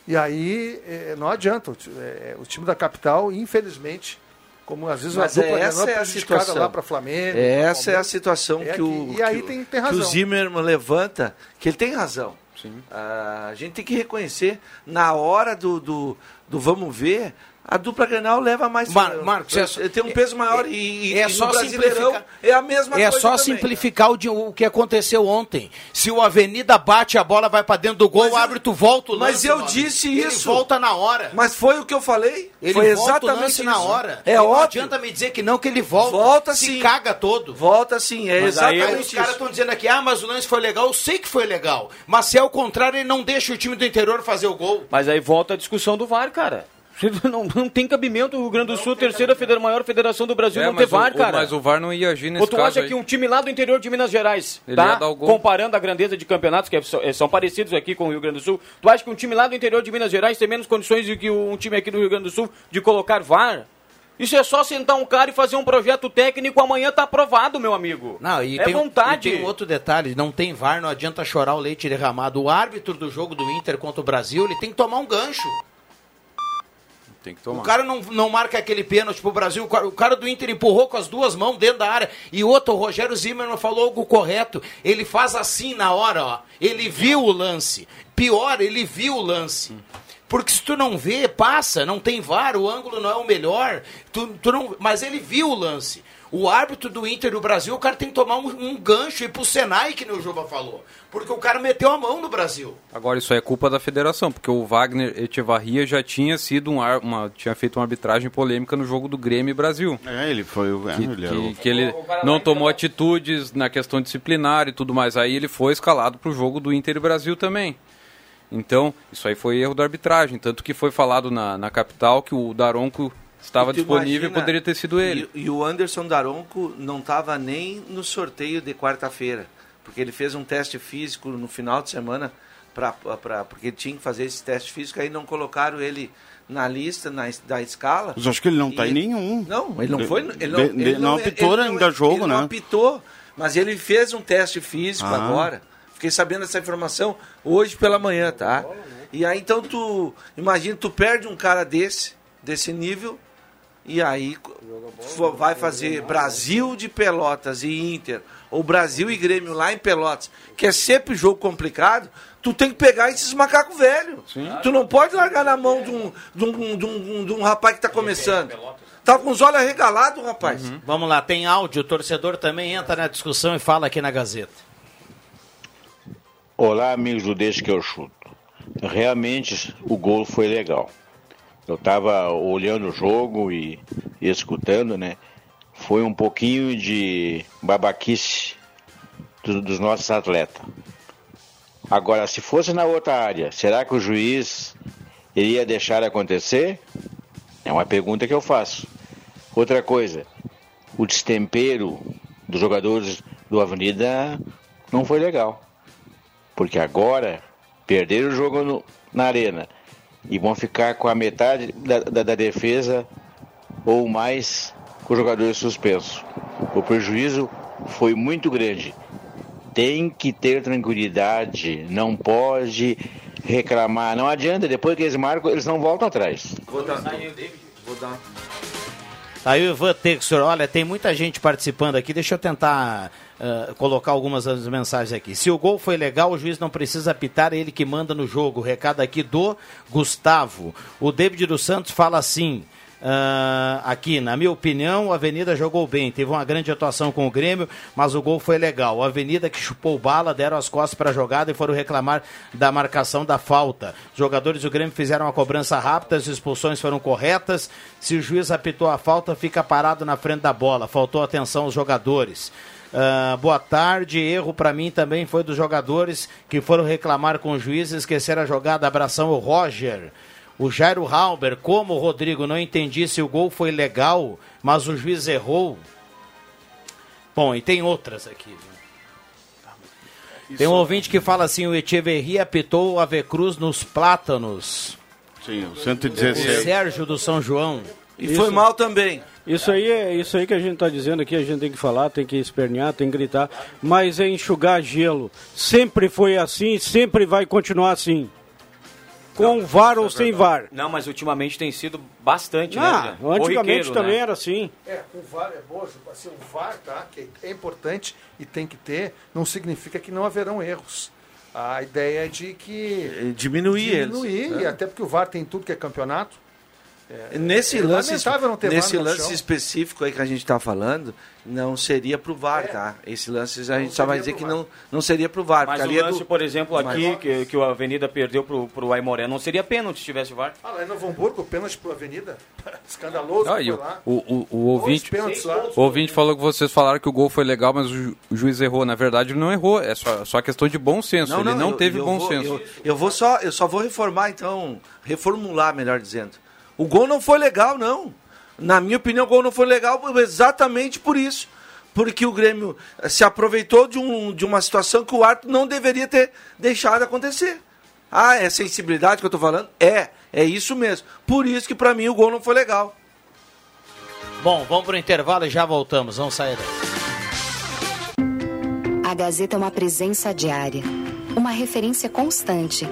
Speaker 8: E aí, não adianta. O time da capital, infelizmente, como às vezes
Speaker 6: Mas
Speaker 8: a dupla
Speaker 6: essa é a situação.
Speaker 8: lá para Flamengo.
Speaker 6: Essa é a situação
Speaker 8: É
Speaker 6: que
Speaker 8: que-
Speaker 6: o.
Speaker 8: e aí
Speaker 6: que, o-
Speaker 8: tem- tem
Speaker 6: que
Speaker 8: razão.
Speaker 6: o Zimmermann levanta, que ele tem razão. Ah, a gente tem que reconhecer, na hora do, do, do vamos ver, a dupla Grenal leva mais...
Speaker 1: Mar- Marcos, é só-
Speaker 6: tem um peso maior e, e,
Speaker 1: é só simplificar.
Speaker 6: é a mesma
Speaker 1: É
Speaker 6: coisa
Speaker 1: só
Speaker 6: também.
Speaker 1: simplificar o, de- o que aconteceu ontem. Se o Avenida bate a bola, vai pra dentro do gol,
Speaker 6: Mas
Speaker 1: o
Speaker 6: eu-
Speaker 1: árbitro volta o
Speaker 6: mas
Speaker 1: lance.
Speaker 6: eu
Speaker 1: meu amigo.
Speaker 6: disse
Speaker 1: Ele
Speaker 6: isso.
Speaker 1: volta na hora.
Speaker 6: Mas foi o que eu falei.
Speaker 1: Ele
Speaker 6: foi
Speaker 1: volta o
Speaker 6: exatamente
Speaker 1: na hora.
Speaker 6: É
Speaker 1: Não adianta me dizer que não, que ele volta.
Speaker 6: Volta
Speaker 1: Se
Speaker 6: sim.
Speaker 1: caga todo.
Speaker 6: Volta sim, é
Speaker 1: Mas aí
Speaker 6: exatamente
Speaker 1: os
Speaker 6: isso.
Speaker 1: caras estão dizendo aqui, ah, mas o lance foi legal. Eu sei que foi legal. Mas se é o contrário, ele não deixa o time do interior fazer o gol.
Speaker 2: Mas aí volta a discussão do VAR, cara. Não, não tem cabimento o Rio Grande do Sul, terceira federa- maior federação do Brasil,
Speaker 5: É,
Speaker 2: não ter VAR,
Speaker 5: o,
Speaker 2: cara.
Speaker 5: mas o VAR não ia agir nesse
Speaker 2: Ou tu
Speaker 5: caso
Speaker 2: acha
Speaker 5: aí.
Speaker 2: que um time lá do interior de Minas Gerais,
Speaker 5: Ele
Speaker 2: tá? Comparando a grandeza de campeonatos, que é- são, é- são parecidos aqui com o Rio Grande do Sul, tu acha que um time lá do interior de Minas Gerais tem menos condições do que um time aqui do Rio Grande do Sul de colocar VAR? Isso é só sentar um cara e fazer um projeto técnico, amanhã tá aprovado, meu amigo.
Speaker 1: Não, e
Speaker 2: é
Speaker 1: tem,
Speaker 2: vontade.
Speaker 1: E tem um outro detalhe, não tem VAR, não adianta chorar o leite derramado. O árbitro do jogo do Inter contra o Brasil, ele tem que tomar um gancho.
Speaker 5: Tem que tomar.
Speaker 1: O cara não, não marca aquele pênalti pro Brasil. O cara, o cara do Inter empurrou com as duas mãos dentro da área. E outro, o Rogério Zimmermann falou algo correto. Ele faz assim na hora, ó. Ele viu o lance. Pior, ele viu o lance. Porque se tu não vê, passa, não tem VAR, o ângulo não é o melhor. Tu, tu não, mas ele viu o lance. O árbitro do Inter do Brasil, o cara tem que tomar um, um gancho e ir pro Senai, que nem o Juba falou. Porque o cara meteu a mão no Brasil.
Speaker 5: Agora isso aí é culpa da federação, porque o Wagner Echevarria já tinha sido um ar, uma tinha feito uma arbitragem polêmica no jogo do Grêmio e Brasil.
Speaker 7: É, ele foi o. é,
Speaker 5: Que,
Speaker 7: ele o-
Speaker 5: que- que ele não tomou atitudes na questão disciplinar e tudo mais. Aí ele foi escalado para o jogo do Inter e Brasil também. Então, isso aí foi erro da arbitragem. Tanto que foi falado na, na capital que o Daronco estava disponível e
Speaker 6: imagina-
Speaker 5: poderia ter sido ele.
Speaker 6: E, e o Anderson Daronco não estava nem no sorteio de quarta-feira, porque ele fez um teste físico no final de semana, pra, pra, porque ele tinha que fazer esse teste físico, aí não colocaram ele na lista na, da escala.
Speaker 7: Mas acho que ele não tá
Speaker 6: E-
Speaker 7: em nenhum.
Speaker 6: Não, ele não foi. Ele
Speaker 7: De-
Speaker 6: não,
Speaker 7: de-
Speaker 6: ele
Speaker 7: não apitou
Speaker 6: ele
Speaker 7: ainda jogo,
Speaker 6: ele
Speaker 7: né?
Speaker 6: Não apitou, mas ele fez um teste físico
Speaker 7: Ah.
Speaker 6: agora. Fiquei sabendo essa informação hoje pela manhã, tá? E aí então tu imagina, tu perde um cara desse, desse nível, e aí fo- vai fazer Brasil de Pelotas e Inter, ou Brasil e Grêmio lá em Pelotas, que é sempre jogo complicado, tu tem que pegar esses macacos velhos. Tu não pode largar na mão de um, de um, de um, de um rapaz que tá começando. Tá com os olhos arregalados, rapaz.
Speaker 1: Vamos lá, tem áudio, o torcedor também entra na discussão e fala aqui na Gazeta.
Speaker 9: Olá, amigos do Deixa que eu chuto. Realmente o gol foi legal. Eu estava olhando o jogo e, e escutando, né? Foi um pouquinho de babaquice do- dos nossos atletas. Agora, se fosse na outra área, será que o juiz iria deixar acontecer? É uma pergunta que eu faço. Outra coisa, o destempero dos jogadores do Avenida não foi legal. Porque agora perderam o jogo no- na arena e vão ficar com a metade da, da- da defesa ou mais com os jogadores suspensos. O prejuízo foi muito grande. Tem que ter tranquilidade, não pode reclamar. Não adianta, depois que eles marcam, eles não voltam atrás.
Speaker 6: Vou dar. Vou dar.
Speaker 1: Aí o Ivan Texor, olha, tem muita gente participando aqui, deixa eu tentar ah, colocar algumas mensagens aqui. Se o gol foi legal, o juiz não precisa apitar, é ele que manda no jogo. Recado aqui do Gustavo. O David dos Santos fala assim. ah, aqui, na minha opinião, o Avenida jogou bem, teve uma grande atuação com o Grêmio, mas o gol foi legal. O Avenida que chupou bala, deram as costas para a jogada e foram reclamar da marcação da falta. Os jogadores do Grêmio fizeram uma cobrança rápida, as expulsões foram corretas. Se o juiz apitou a falta, fica parado na frente da bola. Faltou atenção aos jogadores. Ah, boa tarde, erro para mim também foi dos jogadores que foram reclamar com o juiz e esqueceram a jogada. Abração o Roger. O Jairo Halber, como o Rodrigo, não entendi se o gol foi legal, mas o juiz errou. Bom, e tem outras aqui. viu? Tem um ouvinte que fala assim: o Echeverria apitou o Avecruz nos plátanos.
Speaker 7: Sim, o
Speaker 1: O
Speaker 7: 116.
Speaker 1: Sérgio do São João.
Speaker 6: E foi mal também.
Speaker 4: Isso aí é isso aí que a gente está dizendo aqui, a gente tem que falar, tem que espernear, tem que gritar, mas é enxugar gelo. Sempre foi assim, sempre vai continuar assim. Com VAR ou sem VAR.
Speaker 2: Não, mas ultimamente tem sido bastante, né?
Speaker 4: Ah,
Speaker 2: Adriano?
Speaker 4: antigamente também
Speaker 2: né?
Speaker 4: era assim.
Speaker 8: É, o VAR é bom, assim, o VAR, tá? Que é importante e tem que ter, não significa que não haverão erros. A ideia é de que
Speaker 6: Diminuir,
Speaker 8: diminuir,
Speaker 6: eles.
Speaker 8: e
Speaker 6: É.
Speaker 8: até porque o VAR tem tudo que é campeonato.
Speaker 6: Nesse
Speaker 8: é
Speaker 6: lance,
Speaker 8: não
Speaker 6: nesse lance
Speaker 8: chão.
Speaker 6: específico aí que a gente está falando, não seria pro VAR, tá? Esse lance a gente só vai dizer que não, não seria pro VAR.
Speaker 2: Mas o
Speaker 6: é
Speaker 2: lance,
Speaker 6: do-
Speaker 2: por exemplo, aqui,
Speaker 6: Mas-
Speaker 2: que, que o Avenida perdeu pro, pro Aimoré, não seria pênalti se tivesse VAR?
Speaker 8: Ah, lá em Novo Hamburgo, pênalti pro Avenida. Escandaloso
Speaker 5: Ah, o,
Speaker 8: lá.
Speaker 5: o, o, o ouvinte, o ouvinte falou que vocês falaram que o gol foi legal, mas o, ju- o juiz errou. Na verdade, ele não errou. É só, só questão de bom senso. ele não
Speaker 6: eu-
Speaker 5: teve
Speaker 6: eu
Speaker 5: bom
Speaker 6: vou-
Speaker 5: senso.
Speaker 6: Eu, eu vou só, eu só vou reformar então, reformular, melhor dizendo. O gol não foi legal, não. Na minha opinião, o gol não foi legal exatamente por isso. Porque o Grêmio se aproveitou de, um, de uma situação que o árbitro não deveria ter deixado acontecer. Ah, é sensibilidade que eu tô falando? É, é isso mesmo. Por isso que pra mim o gol não foi legal.
Speaker 1: Bom, vamos pro intervalo e já voltamos. Vamos sair daí.
Speaker 10: A Gazeta é uma presença diária, uma referência constante,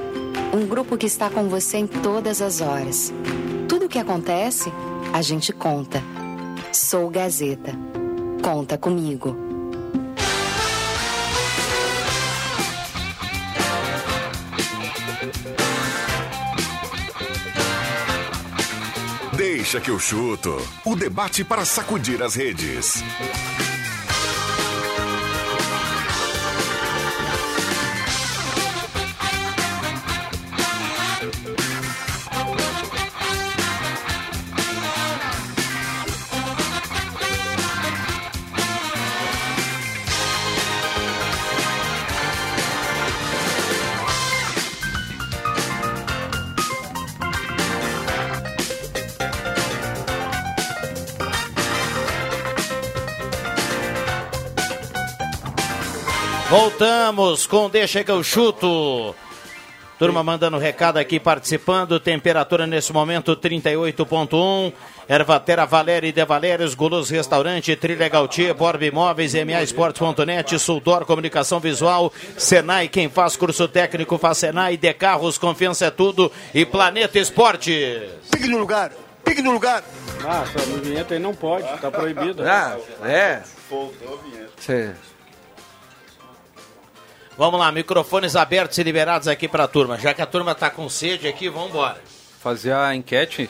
Speaker 10: um grupo que está com você em todas as horas. Que acontece, a gente conta. Sou Gazeta. Conta comigo.
Speaker 11: Deixa que eu chuto. O debate para sacudir as redes.
Speaker 1: Voltamos com Deixa que eu chuto. Turma mandando recado aqui, participando. Temperatura nesse momento 38.1. Ervatera Valéria e De Valérios, Guloso Restaurante, Trilha Gautier, Borb Imóveis, MA Esportes.net, Suldor Comunicação Visual, Senai, quem faz curso técnico faz Senai, De Carros, Confiança é Tudo e Planeta Esportes.
Speaker 3: Pique no lugar, pique no lugar.
Speaker 4: Ah, essa vinheta aí não pode, tá proibida.
Speaker 6: Ah, é. Cê-
Speaker 1: Vamos lá, microfones abertos e liberados aqui para a turma. Já que a turma está com sede aqui, vamos embora.
Speaker 5: Fazer a enquete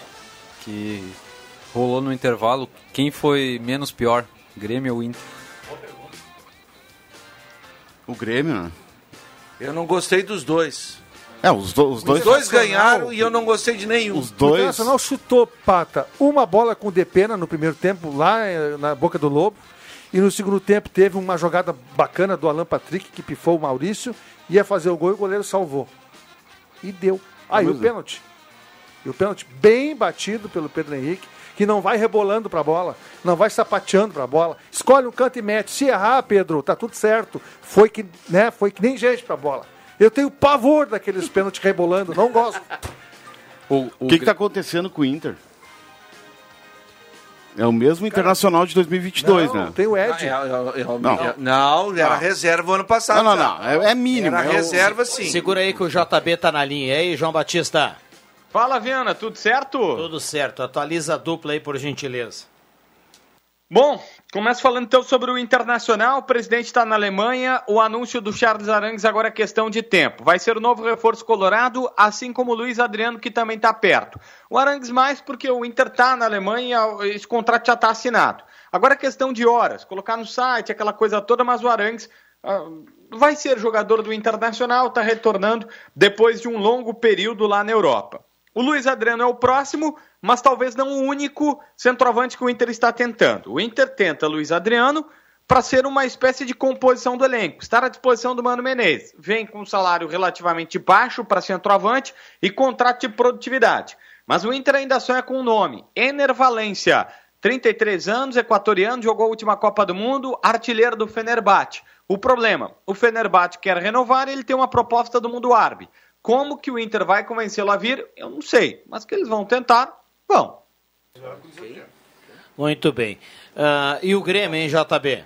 Speaker 5: que rolou no intervalo. Quem foi menos pior? Grêmio ou Inter?
Speaker 7: O Grêmio, né?
Speaker 6: Eu não gostei dos dois.
Speaker 7: É, os, do- os
Speaker 6: Os
Speaker 7: dois.
Speaker 6: dois ganharam e eu não gostei de nenhum.
Speaker 7: Os
Speaker 8: O
Speaker 7: dois.
Speaker 8: Internacional chutou, Pata, uma bola com o Depena no primeiro tempo, lá eh, na boca do Lobo. E no segundo tempo teve uma jogada bacana do Alan Patrick, que pifou o Maurício, ia fazer o gol e o goleiro salvou. E deu. Aí o
Speaker 7: Pois é.
Speaker 8: pênalti. E o pênalti bem batido pelo Pedro Henrique, que não vai rebolando pra bola, não vai sapateando pra bola. Escolhe um canto e mete. Se errar, Pedro, tá tudo certo. Foi que, né, foi que nem gente pra bola. Eu tenho pavor daqueles pênaltis rebolando, não gosto.
Speaker 7: O, que está acontecendo com o Inter? É o mesmo Internacional de 2022,
Speaker 8: não,
Speaker 7: né?
Speaker 8: tem o
Speaker 6: Ah,
Speaker 8: Ed.
Speaker 6: é, é, é,
Speaker 7: Não.
Speaker 6: é, não, era
Speaker 7: Não.
Speaker 6: reserva ano passado.
Speaker 7: Não, não, não. É, é mínimo.
Speaker 6: Era
Speaker 7: é
Speaker 6: reserva sim.
Speaker 1: Segura aí que o JB tá na linha. E aí, João Batista?
Speaker 12: Fala, Viana, tudo certo?
Speaker 1: Tudo certo. Atualiza a dupla aí, por gentileza.
Speaker 12: Bom, começo falando então sobre o Internacional. O presidente está na Alemanha. O anúncio do Charles Arangues agora é questão de tempo. Vai ser o novo reforço colorado, assim como o Luiz Adriano, que também está perto. O Arangues mais porque o Inter está na Alemanha, esse contrato já está assinado. Agora é questão de horas, colocar no site, aquela coisa toda, mas o Arangues ah, vai ser jogador do Internacional, está retornando depois de um longo período lá na Europa. O Luiz Adriano é o próximo, mas talvez não o único centroavante que o Inter está tentando. O Inter tenta Luiz Adriano para ser uma espécie de composição do elenco, estar à disposição do Mano Menezes. Vem com um salário relativamente baixo para centroavante e contrato de produtividade. Mas o Inter ainda sonha com um nome, Ener Valência. 33 anos, equatoriano, jogou a última Copa do Mundo, artilheiro do Fenerbahçe. O problema, o Fenerbahçe quer renovar e ele tem uma proposta do mundo árabe. Como que o Inter vai convencê-lo a vir? Eu não sei, mas que eles vão tentar, vão.
Speaker 1: Muito bem. Ah, e o Grêmio, hein, JB?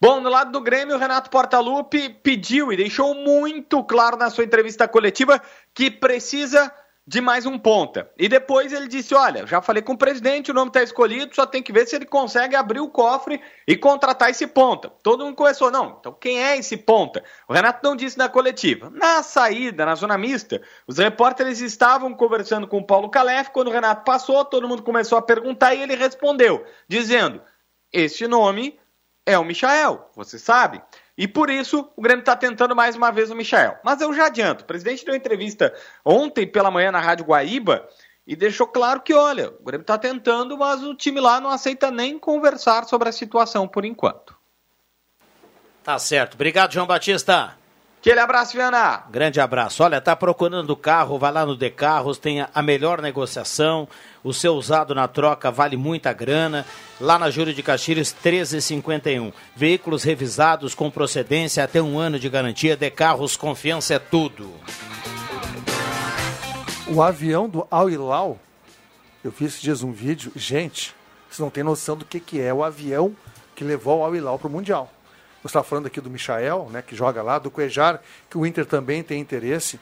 Speaker 12: Bom, no lado do Grêmio, o Renato Portaluppi pediu e deixou muito claro na sua entrevista coletiva que precisa de mais um ponta. E depois ele disse: Olha, já falei com o presidente, o nome está escolhido, só tem que ver se ele consegue abrir o cofre e contratar esse ponta. Todo mundo começou, não. Então quem é esse ponta? O Renato não disse na coletiva. Na saída, na zona mista, os repórteres estavam conversando com o Paulo Calef. Quando o Renato passou, todo mundo começou a perguntar e ele respondeu, dizendo: Este nome é o Michael, você sabe. E por isso o Grêmio está tentando mais uma vez o Michael. Mas eu já adianto, o presidente deu entrevista ontem pela manhã na Rádio Guaíba e deixou claro que, olha, o Grêmio está tentando, mas o time lá não aceita nem conversar sobre a situação por enquanto.
Speaker 1: Tá certo. Obrigado, João Batista.
Speaker 12: Aquele abraço, Viana.
Speaker 1: Grande abraço. Olha, tá procurando carro, vai lá no De Carros, tem a melhor negociação. O seu usado na troca vale muita grana. Lá na Júlio de Castilhos, 13,51. Veículos revisados com procedência até um ano de garantia. De Carros, confiança é tudo.
Speaker 8: O avião do Al Hilal, eu vi esses dias um vídeo. Gente, vocês não têm noção do que, que é o avião que levou o Al Hilal para o Mundial. Você está falando aqui do Michael, né, que joga lá, do Cuejar, que o Inter também tem interesse.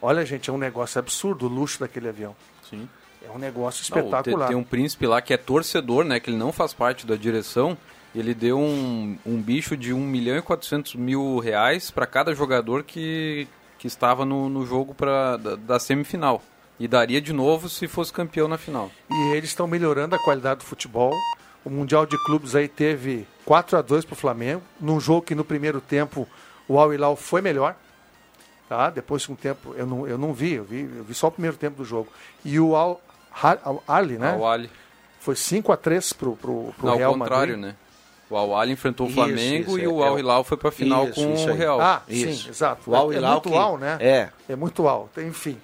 Speaker 8: Olha, gente, é um negócio absurdo o luxo daquele avião.
Speaker 5: Sim.
Speaker 8: É um negócio
Speaker 5: Não,
Speaker 8: espetacular.
Speaker 5: tem, tem um príncipe lá que é torcedor, né? Que ele não faz parte da direção. Ele deu um, um bicho de 1 milhão e 400 mil reais para cada jogador que, que estava no, no jogo pra, da, da semifinal. E daria de novo se fosse campeão na final.
Speaker 8: E eles estão melhorando a qualidade do futebol. O Mundial de Clubes aí teve 4 a 2 para o Flamengo, num jogo que no primeiro tempo o Al Hilal foi melhor. Tá? Depois de um tempo eu não, eu não vi, eu vi, eu vi só o primeiro tempo do jogo. E o Al, Al Ali, né?
Speaker 5: Al Ali.
Speaker 8: Foi 5 a 3 pro, pro, pro
Speaker 5: Não,
Speaker 8: Real
Speaker 5: ao contrário,
Speaker 8: Madrid.
Speaker 5: né? O Al Ali enfrentou
Speaker 6: Isso,
Speaker 5: o Flamengo
Speaker 6: isso,
Speaker 5: e
Speaker 6: é,
Speaker 5: o
Speaker 6: é
Speaker 5: Al
Speaker 6: o-
Speaker 5: Hilal foi para a final
Speaker 6: Isso,
Speaker 5: com
Speaker 6: isso
Speaker 5: o. Real.
Speaker 8: Ah,
Speaker 6: Isso.
Speaker 8: sim, exato.
Speaker 6: O Al
Speaker 8: é, é
Speaker 6: Hilal
Speaker 8: muito
Speaker 6: que-
Speaker 8: Al, né?
Speaker 6: é.
Speaker 8: É muito Al. Enfim.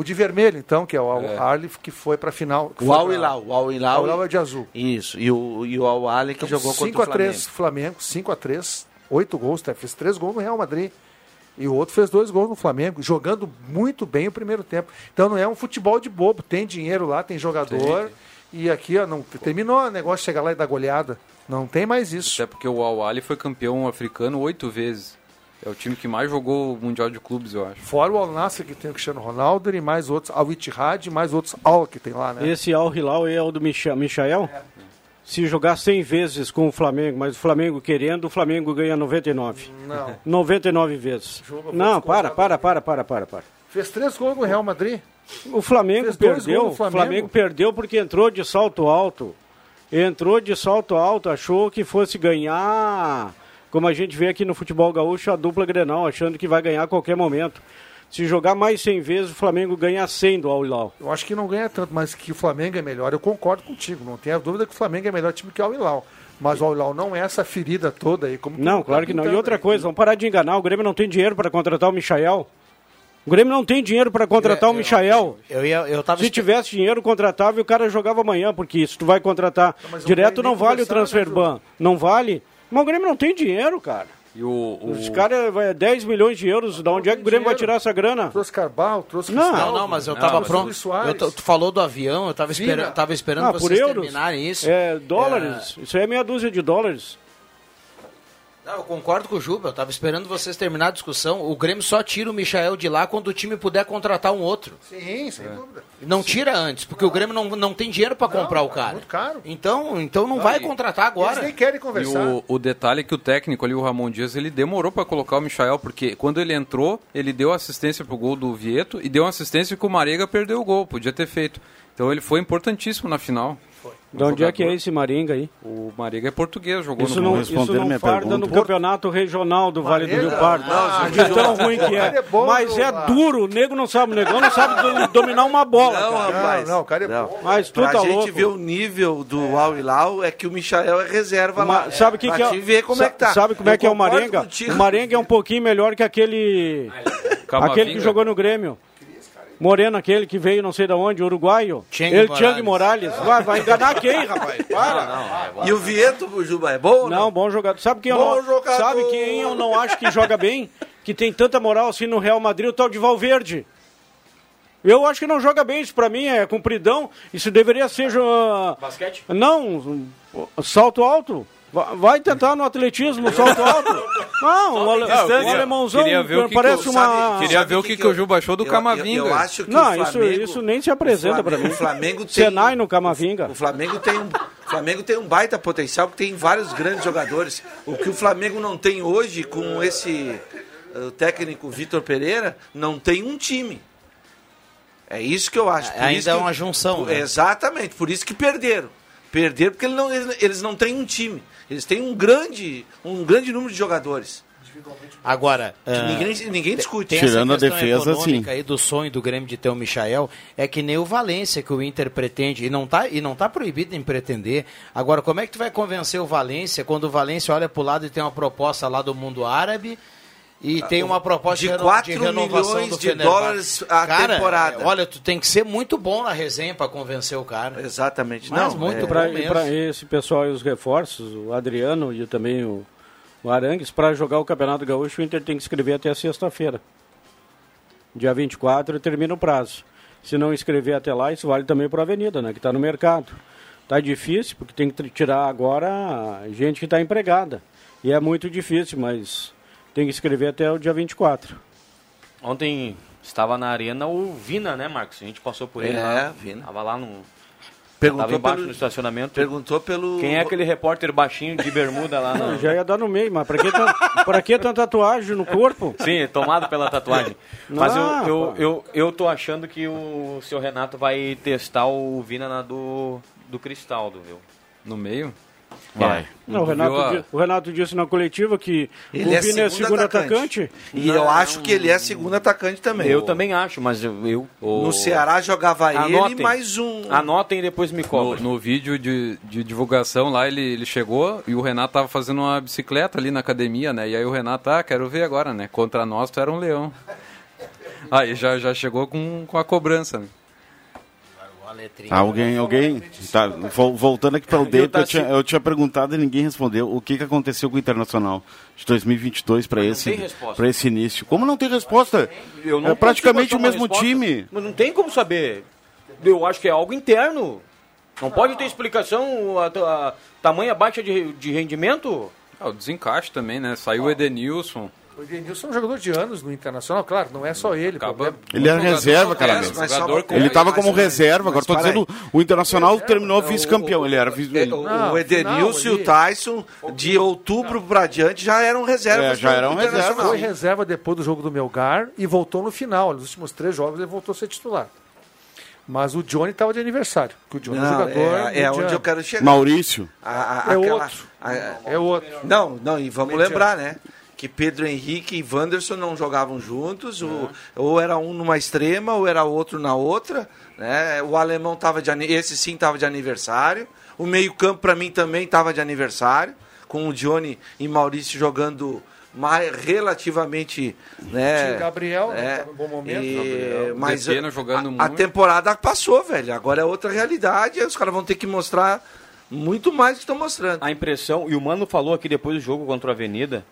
Speaker 8: O de vermelho, então, que é o
Speaker 6: É.
Speaker 8: Que foi para a final.
Speaker 6: O
Speaker 8: foi
Speaker 6: Al
Speaker 8: pra-
Speaker 6: Hilal, o Al Hilal.
Speaker 8: Al é de azul.
Speaker 6: Isso, e o, e o Al Ali que jogou contra o
Speaker 8: 5 a
Speaker 6: Flamengo.
Speaker 8: 3 Flamengo, 5 a 3 8 gols, tá? fez 3 gols no Real Madrid. E o outro fez dois gols no Flamengo, jogando muito bem o primeiro tempo. Então não é um futebol de bobo, tem dinheiro lá, tem jogador. E aqui, ó, não terminou o negócio de chegar lá e dar goleada. Não tem mais isso.
Speaker 5: Até porque o Al Ali foi campeão africano oito vezes. É o time que mais jogou o Mundial de Clubes, eu acho.
Speaker 8: Fora o Al Nassr que tem o Cristiano Ronaldo e mais outros, Al Ittihad e mais outros Al que tem lá, né?
Speaker 4: Esse Al Hilal é o do Micha- Michael? Se jogar 100 vezes com o Flamengo, mas o Flamengo querendo, o Flamengo ganha 99.
Speaker 8: Não.
Speaker 4: 99 vezes.
Speaker 8: Jogo
Speaker 4: Não, para, para, para, para, para, para.
Speaker 8: Fez três gols no Real Madrid.
Speaker 4: O Flamengo perdeu. O
Speaker 8: Flamengo.
Speaker 4: Flamengo perdeu porque entrou de salto alto. Entrou de salto alto, achou que fosse ganhar, como a gente vê aqui no futebol gaúcho, a dupla Grenal, achando que vai ganhar a qualquer momento. Se jogar mais 100 vezes, o Flamengo ganha 100 do Al Hilal.
Speaker 8: Eu acho que não ganha tanto, mas que o Flamengo é melhor. Eu concordo contigo. Não tenha dúvida que o Flamengo é melhor time que o Al Hilal. Mas o Al Hilal não é essa ferida toda aí. Como
Speaker 4: Não, claro
Speaker 8: tá
Speaker 4: que não. E outra coisa, vamos parar de enganar. O Grêmio não tem dinheiro para contratar o Michael. O Grêmio não tem dinheiro para contratar o Michael.
Speaker 1: Eu, ia, eu tava
Speaker 4: Se tivesse dinheiro, contratava e o cara jogava amanhã, porque se tu vai contratar
Speaker 8: mas o
Speaker 4: direto não vale o
Speaker 8: conversar,
Speaker 4: transfer
Speaker 8: né,
Speaker 4: ban. Não vale. Mas o Grêmio não tem dinheiro, cara.
Speaker 5: E o, o-
Speaker 4: Os caras vai 10 milhões de euros, da onde é que o Grêmio vai tirar essa grana?
Speaker 8: Trouxe Carbal, trouxe
Speaker 4: Não.
Speaker 8: Cristaldo,
Speaker 1: Não, não, mas eu
Speaker 5: Não,
Speaker 1: tava
Speaker 5: mas
Speaker 1: pronto. Eu tu falou do avião, eu tava,
Speaker 8: Vina.
Speaker 1: espera, tava esperando
Speaker 4: Ah, por
Speaker 1: vocês
Speaker 4: euros?
Speaker 1: terminarem isso.
Speaker 4: É, dólares. Isso aí é meia dúzia de dólares.
Speaker 1: Não, eu concordo com o Juba, eu tava esperando vocês terminar a discussão. O Grêmio só tira o Michael de lá quando o time puder contratar um outro.
Speaker 8: Sim, sem dúvida.
Speaker 1: Não tira antes, porque o Grêmio não, não tem dinheiro para comprar o
Speaker 8: é
Speaker 1: cara.
Speaker 8: muito caro.
Speaker 1: Então, então não vai
Speaker 5: e-
Speaker 1: contratar
Speaker 8: Eles
Speaker 1: agora.
Speaker 8: nem querem
Speaker 5: E
Speaker 8: conversar.
Speaker 5: o, o detalhe é que o técnico ali, o Ramon Dias, ele demorou para colocar o Michael, porque quando ele entrou, ele deu assistência pro gol do Vieto e deu uma assistência que o Marega perdeu o gol, podia ter feito. Então ele foi importantíssimo na final.
Speaker 4: De onde é que é esse Maringa aí?
Speaker 5: O Marega é português, jogou
Speaker 4: Isso
Speaker 5: no
Speaker 4: não, isso não
Speaker 7: minha
Speaker 4: farda
Speaker 7: pergunta.
Speaker 4: no campeonato regional do Vale do Rio
Speaker 8: Maringa?
Speaker 4: Pardo.
Speaker 8: Ah,
Speaker 4: de tão ruim que
Speaker 8: é
Speaker 4: é.
Speaker 8: bom,
Speaker 4: Mas é
Speaker 8: ah.
Speaker 4: duro, o nego não sabe, o negão não sabe do- dominar uma bola.
Speaker 6: Não,
Speaker 4: cara.
Speaker 6: rapaz.
Speaker 8: não, o cara é
Speaker 6: não.
Speaker 8: bom.
Speaker 4: Mas tu
Speaker 6: pra
Speaker 4: tá
Speaker 6: gente
Speaker 4: louco.
Speaker 6: ver o nível do Al Hilal é que o Michael é reserva
Speaker 4: Uma-
Speaker 6: lá.
Speaker 4: sabe o que,
Speaker 6: pra
Speaker 4: que é?
Speaker 6: te ver como
Speaker 4: sa-
Speaker 6: é que tá.
Speaker 4: Sabe como é que é o Marenga?
Speaker 6: contigo.
Speaker 4: O Marenga é um pouquinho melhor que aquele aquele que jogou no Grêmio. Moreno, aquele que veio não sei de onde, uruguaio.
Speaker 1: Cheng
Speaker 4: Ele,
Speaker 1: Morales.
Speaker 4: Chang Morales. Vai, vai enganar quem, rapaz? Para.
Speaker 6: E o Vieto, Juba, é bom
Speaker 4: Não,
Speaker 6: não?
Speaker 4: bom jogador. Sabe quem, eu
Speaker 6: Bom
Speaker 4: não,
Speaker 6: jogador.
Speaker 4: sabe quem eu não acho que joga bem? Que tem tanta moral assim no Real Madrid, o tal de Valverde. Eu acho que não joga bem, isso pra mim é compridão. Isso deveria ser. jo-
Speaker 2: Basquete?
Speaker 4: Não, um salto alto. Va- Vai tentar no atletismo, salto alto. Não, o, ale-
Speaker 5: distância.
Speaker 4: o alemãozão
Speaker 5: Queria ver o que
Speaker 4: parece
Speaker 5: que eu-
Speaker 4: uma...
Speaker 5: sabe- queria ver o que que o Juba achou do
Speaker 6: eu-
Speaker 5: Camavinga.
Speaker 6: Eu, eu acho que
Speaker 4: Não,
Speaker 6: o
Speaker 4: isso,
Speaker 6: Flamengo,
Speaker 4: isso nem se apresenta
Speaker 6: Flamengo-
Speaker 4: mim.
Speaker 6: O Flamengo tem,
Speaker 4: Senai no Camavinga.
Speaker 6: o Flamengo tem um, o Flamengo tem um baita potencial, porque tem vários grandes jogadores. O que o Flamengo não tem hoje com esse eh, o técnico Vitor Pereira, não tem um time. É isso que eu acho. Por
Speaker 1: Ainda
Speaker 6: isso
Speaker 1: é uma junção,
Speaker 6: por-
Speaker 1: né?
Speaker 6: Exatamente, por isso que perderam. Perderam porque ele não- eles não têm um time. Eles têm um grande, um grande número de jogadores.
Speaker 1: Agora, ah,
Speaker 6: ninguém, ninguém discute.
Speaker 1: Tem
Speaker 7: Tirando a
Speaker 1: essa questão
Speaker 7: defesa,
Speaker 1: econômica
Speaker 7: sim.
Speaker 1: aí do sonho do Grêmio de ter o Michael, é que nem o Valência que o Inter pretende, e não tá, e não tá proibido em pretender. Agora, como é que tu vai convencer o Valência quando o Valência olha pro lado e tem uma proposta lá do mundo árabe e tem uma proposta
Speaker 6: de
Speaker 1: reno-
Speaker 6: 4
Speaker 1: renovação
Speaker 6: milhões
Speaker 1: do
Speaker 6: de
Speaker 1: Fenerbahçe?
Speaker 6: dólares a
Speaker 1: Cara,
Speaker 6: temporada.
Speaker 1: é, Olha, tu tem que ser muito bom na resenha para convencer o cara.
Speaker 6: Exatamente.
Speaker 1: Mas
Speaker 6: não,
Speaker 1: muito
Speaker 6: é-
Speaker 1: bom
Speaker 4: Pra,
Speaker 1: mesmo.
Speaker 4: pra esse pessoal e os reforços, o Adriano e também o, o Arangues, para jogar o Campeonato Gaúcho, o Inter tem que escrever até sexta-feira. Dia 24 termina o prazo. Se não escrever até lá, isso vale também para a Avenida, né, que está no mercado. Tá difícil, porque tem que tirar agora gente que está empregada. E é muito difícil, mas tem que escrever até o dia 24.
Speaker 2: Ontem estava na arena o Vina, né, Marcos? A gente passou por ele
Speaker 6: É,
Speaker 2: lá.
Speaker 6: Vina.
Speaker 2: Tava lá no.
Speaker 6: Perguntou
Speaker 2: tava embaixo
Speaker 6: pelo-
Speaker 2: no estacionamento.
Speaker 6: Perguntou pelo.
Speaker 2: Quem é aquele repórter baixinho de bermuda lá no.
Speaker 4: Já ia dar no meio, mas para que, tan- pra que tanta tatuagem no corpo?
Speaker 2: Sim, tomado pela tatuagem. Mas eu,
Speaker 4: Ah,
Speaker 2: eu,
Speaker 4: pá.
Speaker 2: eu, eu tô achando que o seu Renato vai testar o Vina na do, do Cristaldo, viu?
Speaker 5: No meio?
Speaker 2: Vai.
Speaker 4: Não, o, Renato,
Speaker 5: a-
Speaker 4: di- o Renato disse na coletiva que
Speaker 6: Ele
Speaker 4: o
Speaker 6: é
Speaker 4: Vina é
Speaker 6: segundo
Speaker 4: segundo
Speaker 6: atacante.
Speaker 4: atacante.
Speaker 6: E eu acho que ele é segundo atacante também.
Speaker 2: Eu também acho, mas eu. eu
Speaker 6: No Ceará jogava
Speaker 2: Anotem.
Speaker 6: ele mais um.
Speaker 2: Anotem e depois me
Speaker 5: No,
Speaker 2: cobrem.
Speaker 5: no vídeo de, de divulgação lá, ele, ele chegou e o Renato tava fazendo uma bicicleta ali na academia, né? E aí o Renato, ah, quero ver agora, né? Contra nós, tu era um leão. Aí já, já chegou com, com a cobrança, né?
Speaker 7: Alguém, alguém. Tá, vol- voltando aqui para o
Speaker 2: tá
Speaker 7: eu, tinha, eu tinha perguntado e ninguém respondeu. O que, que aconteceu com o Internacional de 2022 para esse, pra esse início? Como não tem resposta?
Speaker 2: Eu não
Speaker 7: é praticamente o mesmo
Speaker 2: resposta.
Speaker 7: time.
Speaker 2: Mas não tem como saber. Eu acho que é algo interno. Não pode ter explicação a, a tamanha baixa de, de rendimento.
Speaker 5: Ah, o desencaixe também, né? Saiu o Edenilson.
Speaker 8: O Edenilson é um jogador de anos no Internacional, claro, não é só ele.
Speaker 5: Acaba-
Speaker 8: problema.
Speaker 7: Ele era
Speaker 5: Jogador
Speaker 7: reserva, cara.
Speaker 5: é,
Speaker 7: mesmo. Ele estava como
Speaker 6: mas-
Speaker 7: reserva, agora estou
Speaker 6: para
Speaker 7: dizendo, o Internacional terminou vice-campeão. Ele era vice
Speaker 6: É, o,
Speaker 8: Não,
Speaker 6: o Edenilson e o Tyson, de outubro pra diante, já eram reservas.
Speaker 7: É, já eram reservas.
Speaker 8: Foi reserva depois do jogo do Melgar e voltou no final. Nos últimos três jogos ele voltou a ser titular. Mas o Johnny estava de aniversário. que o Johnny é
Speaker 6: Não,
Speaker 8: jogador.
Speaker 6: é, é onde eu quero chegar.
Speaker 7: Maurício.
Speaker 6: A- a-
Speaker 8: É
Speaker 6: aquela-
Speaker 8: outro.
Speaker 6: a-
Speaker 8: É outro.
Speaker 6: Não, não, e vamos
Speaker 8: Mediano.
Speaker 6: lembrar, né? Que Pedro Henrique e Wanderson não jogavam juntos, o- ou era um numa extrema, ou era outro na outra. Né? O alemão tava de esse sim estava de aniversário. O meio-campo, para mim, também estava de aniversário, com o Johnny e Maurício jogando mais, relativamente. Né,
Speaker 8: Tinha o Gabriel, né,
Speaker 6: é,
Speaker 8: tá num bom momento.
Speaker 6: e-
Speaker 5: Gabriel.
Speaker 6: mas
Speaker 5: Depena jogando
Speaker 6: a, a
Speaker 5: muito.
Speaker 6: temporada passou, velho. Agora é outra realidade. Os caras vão ter que mostrar muito mais do que estão mostrando.
Speaker 2: A impressão, e o Mano falou aqui depois do jogo contra a Avenida,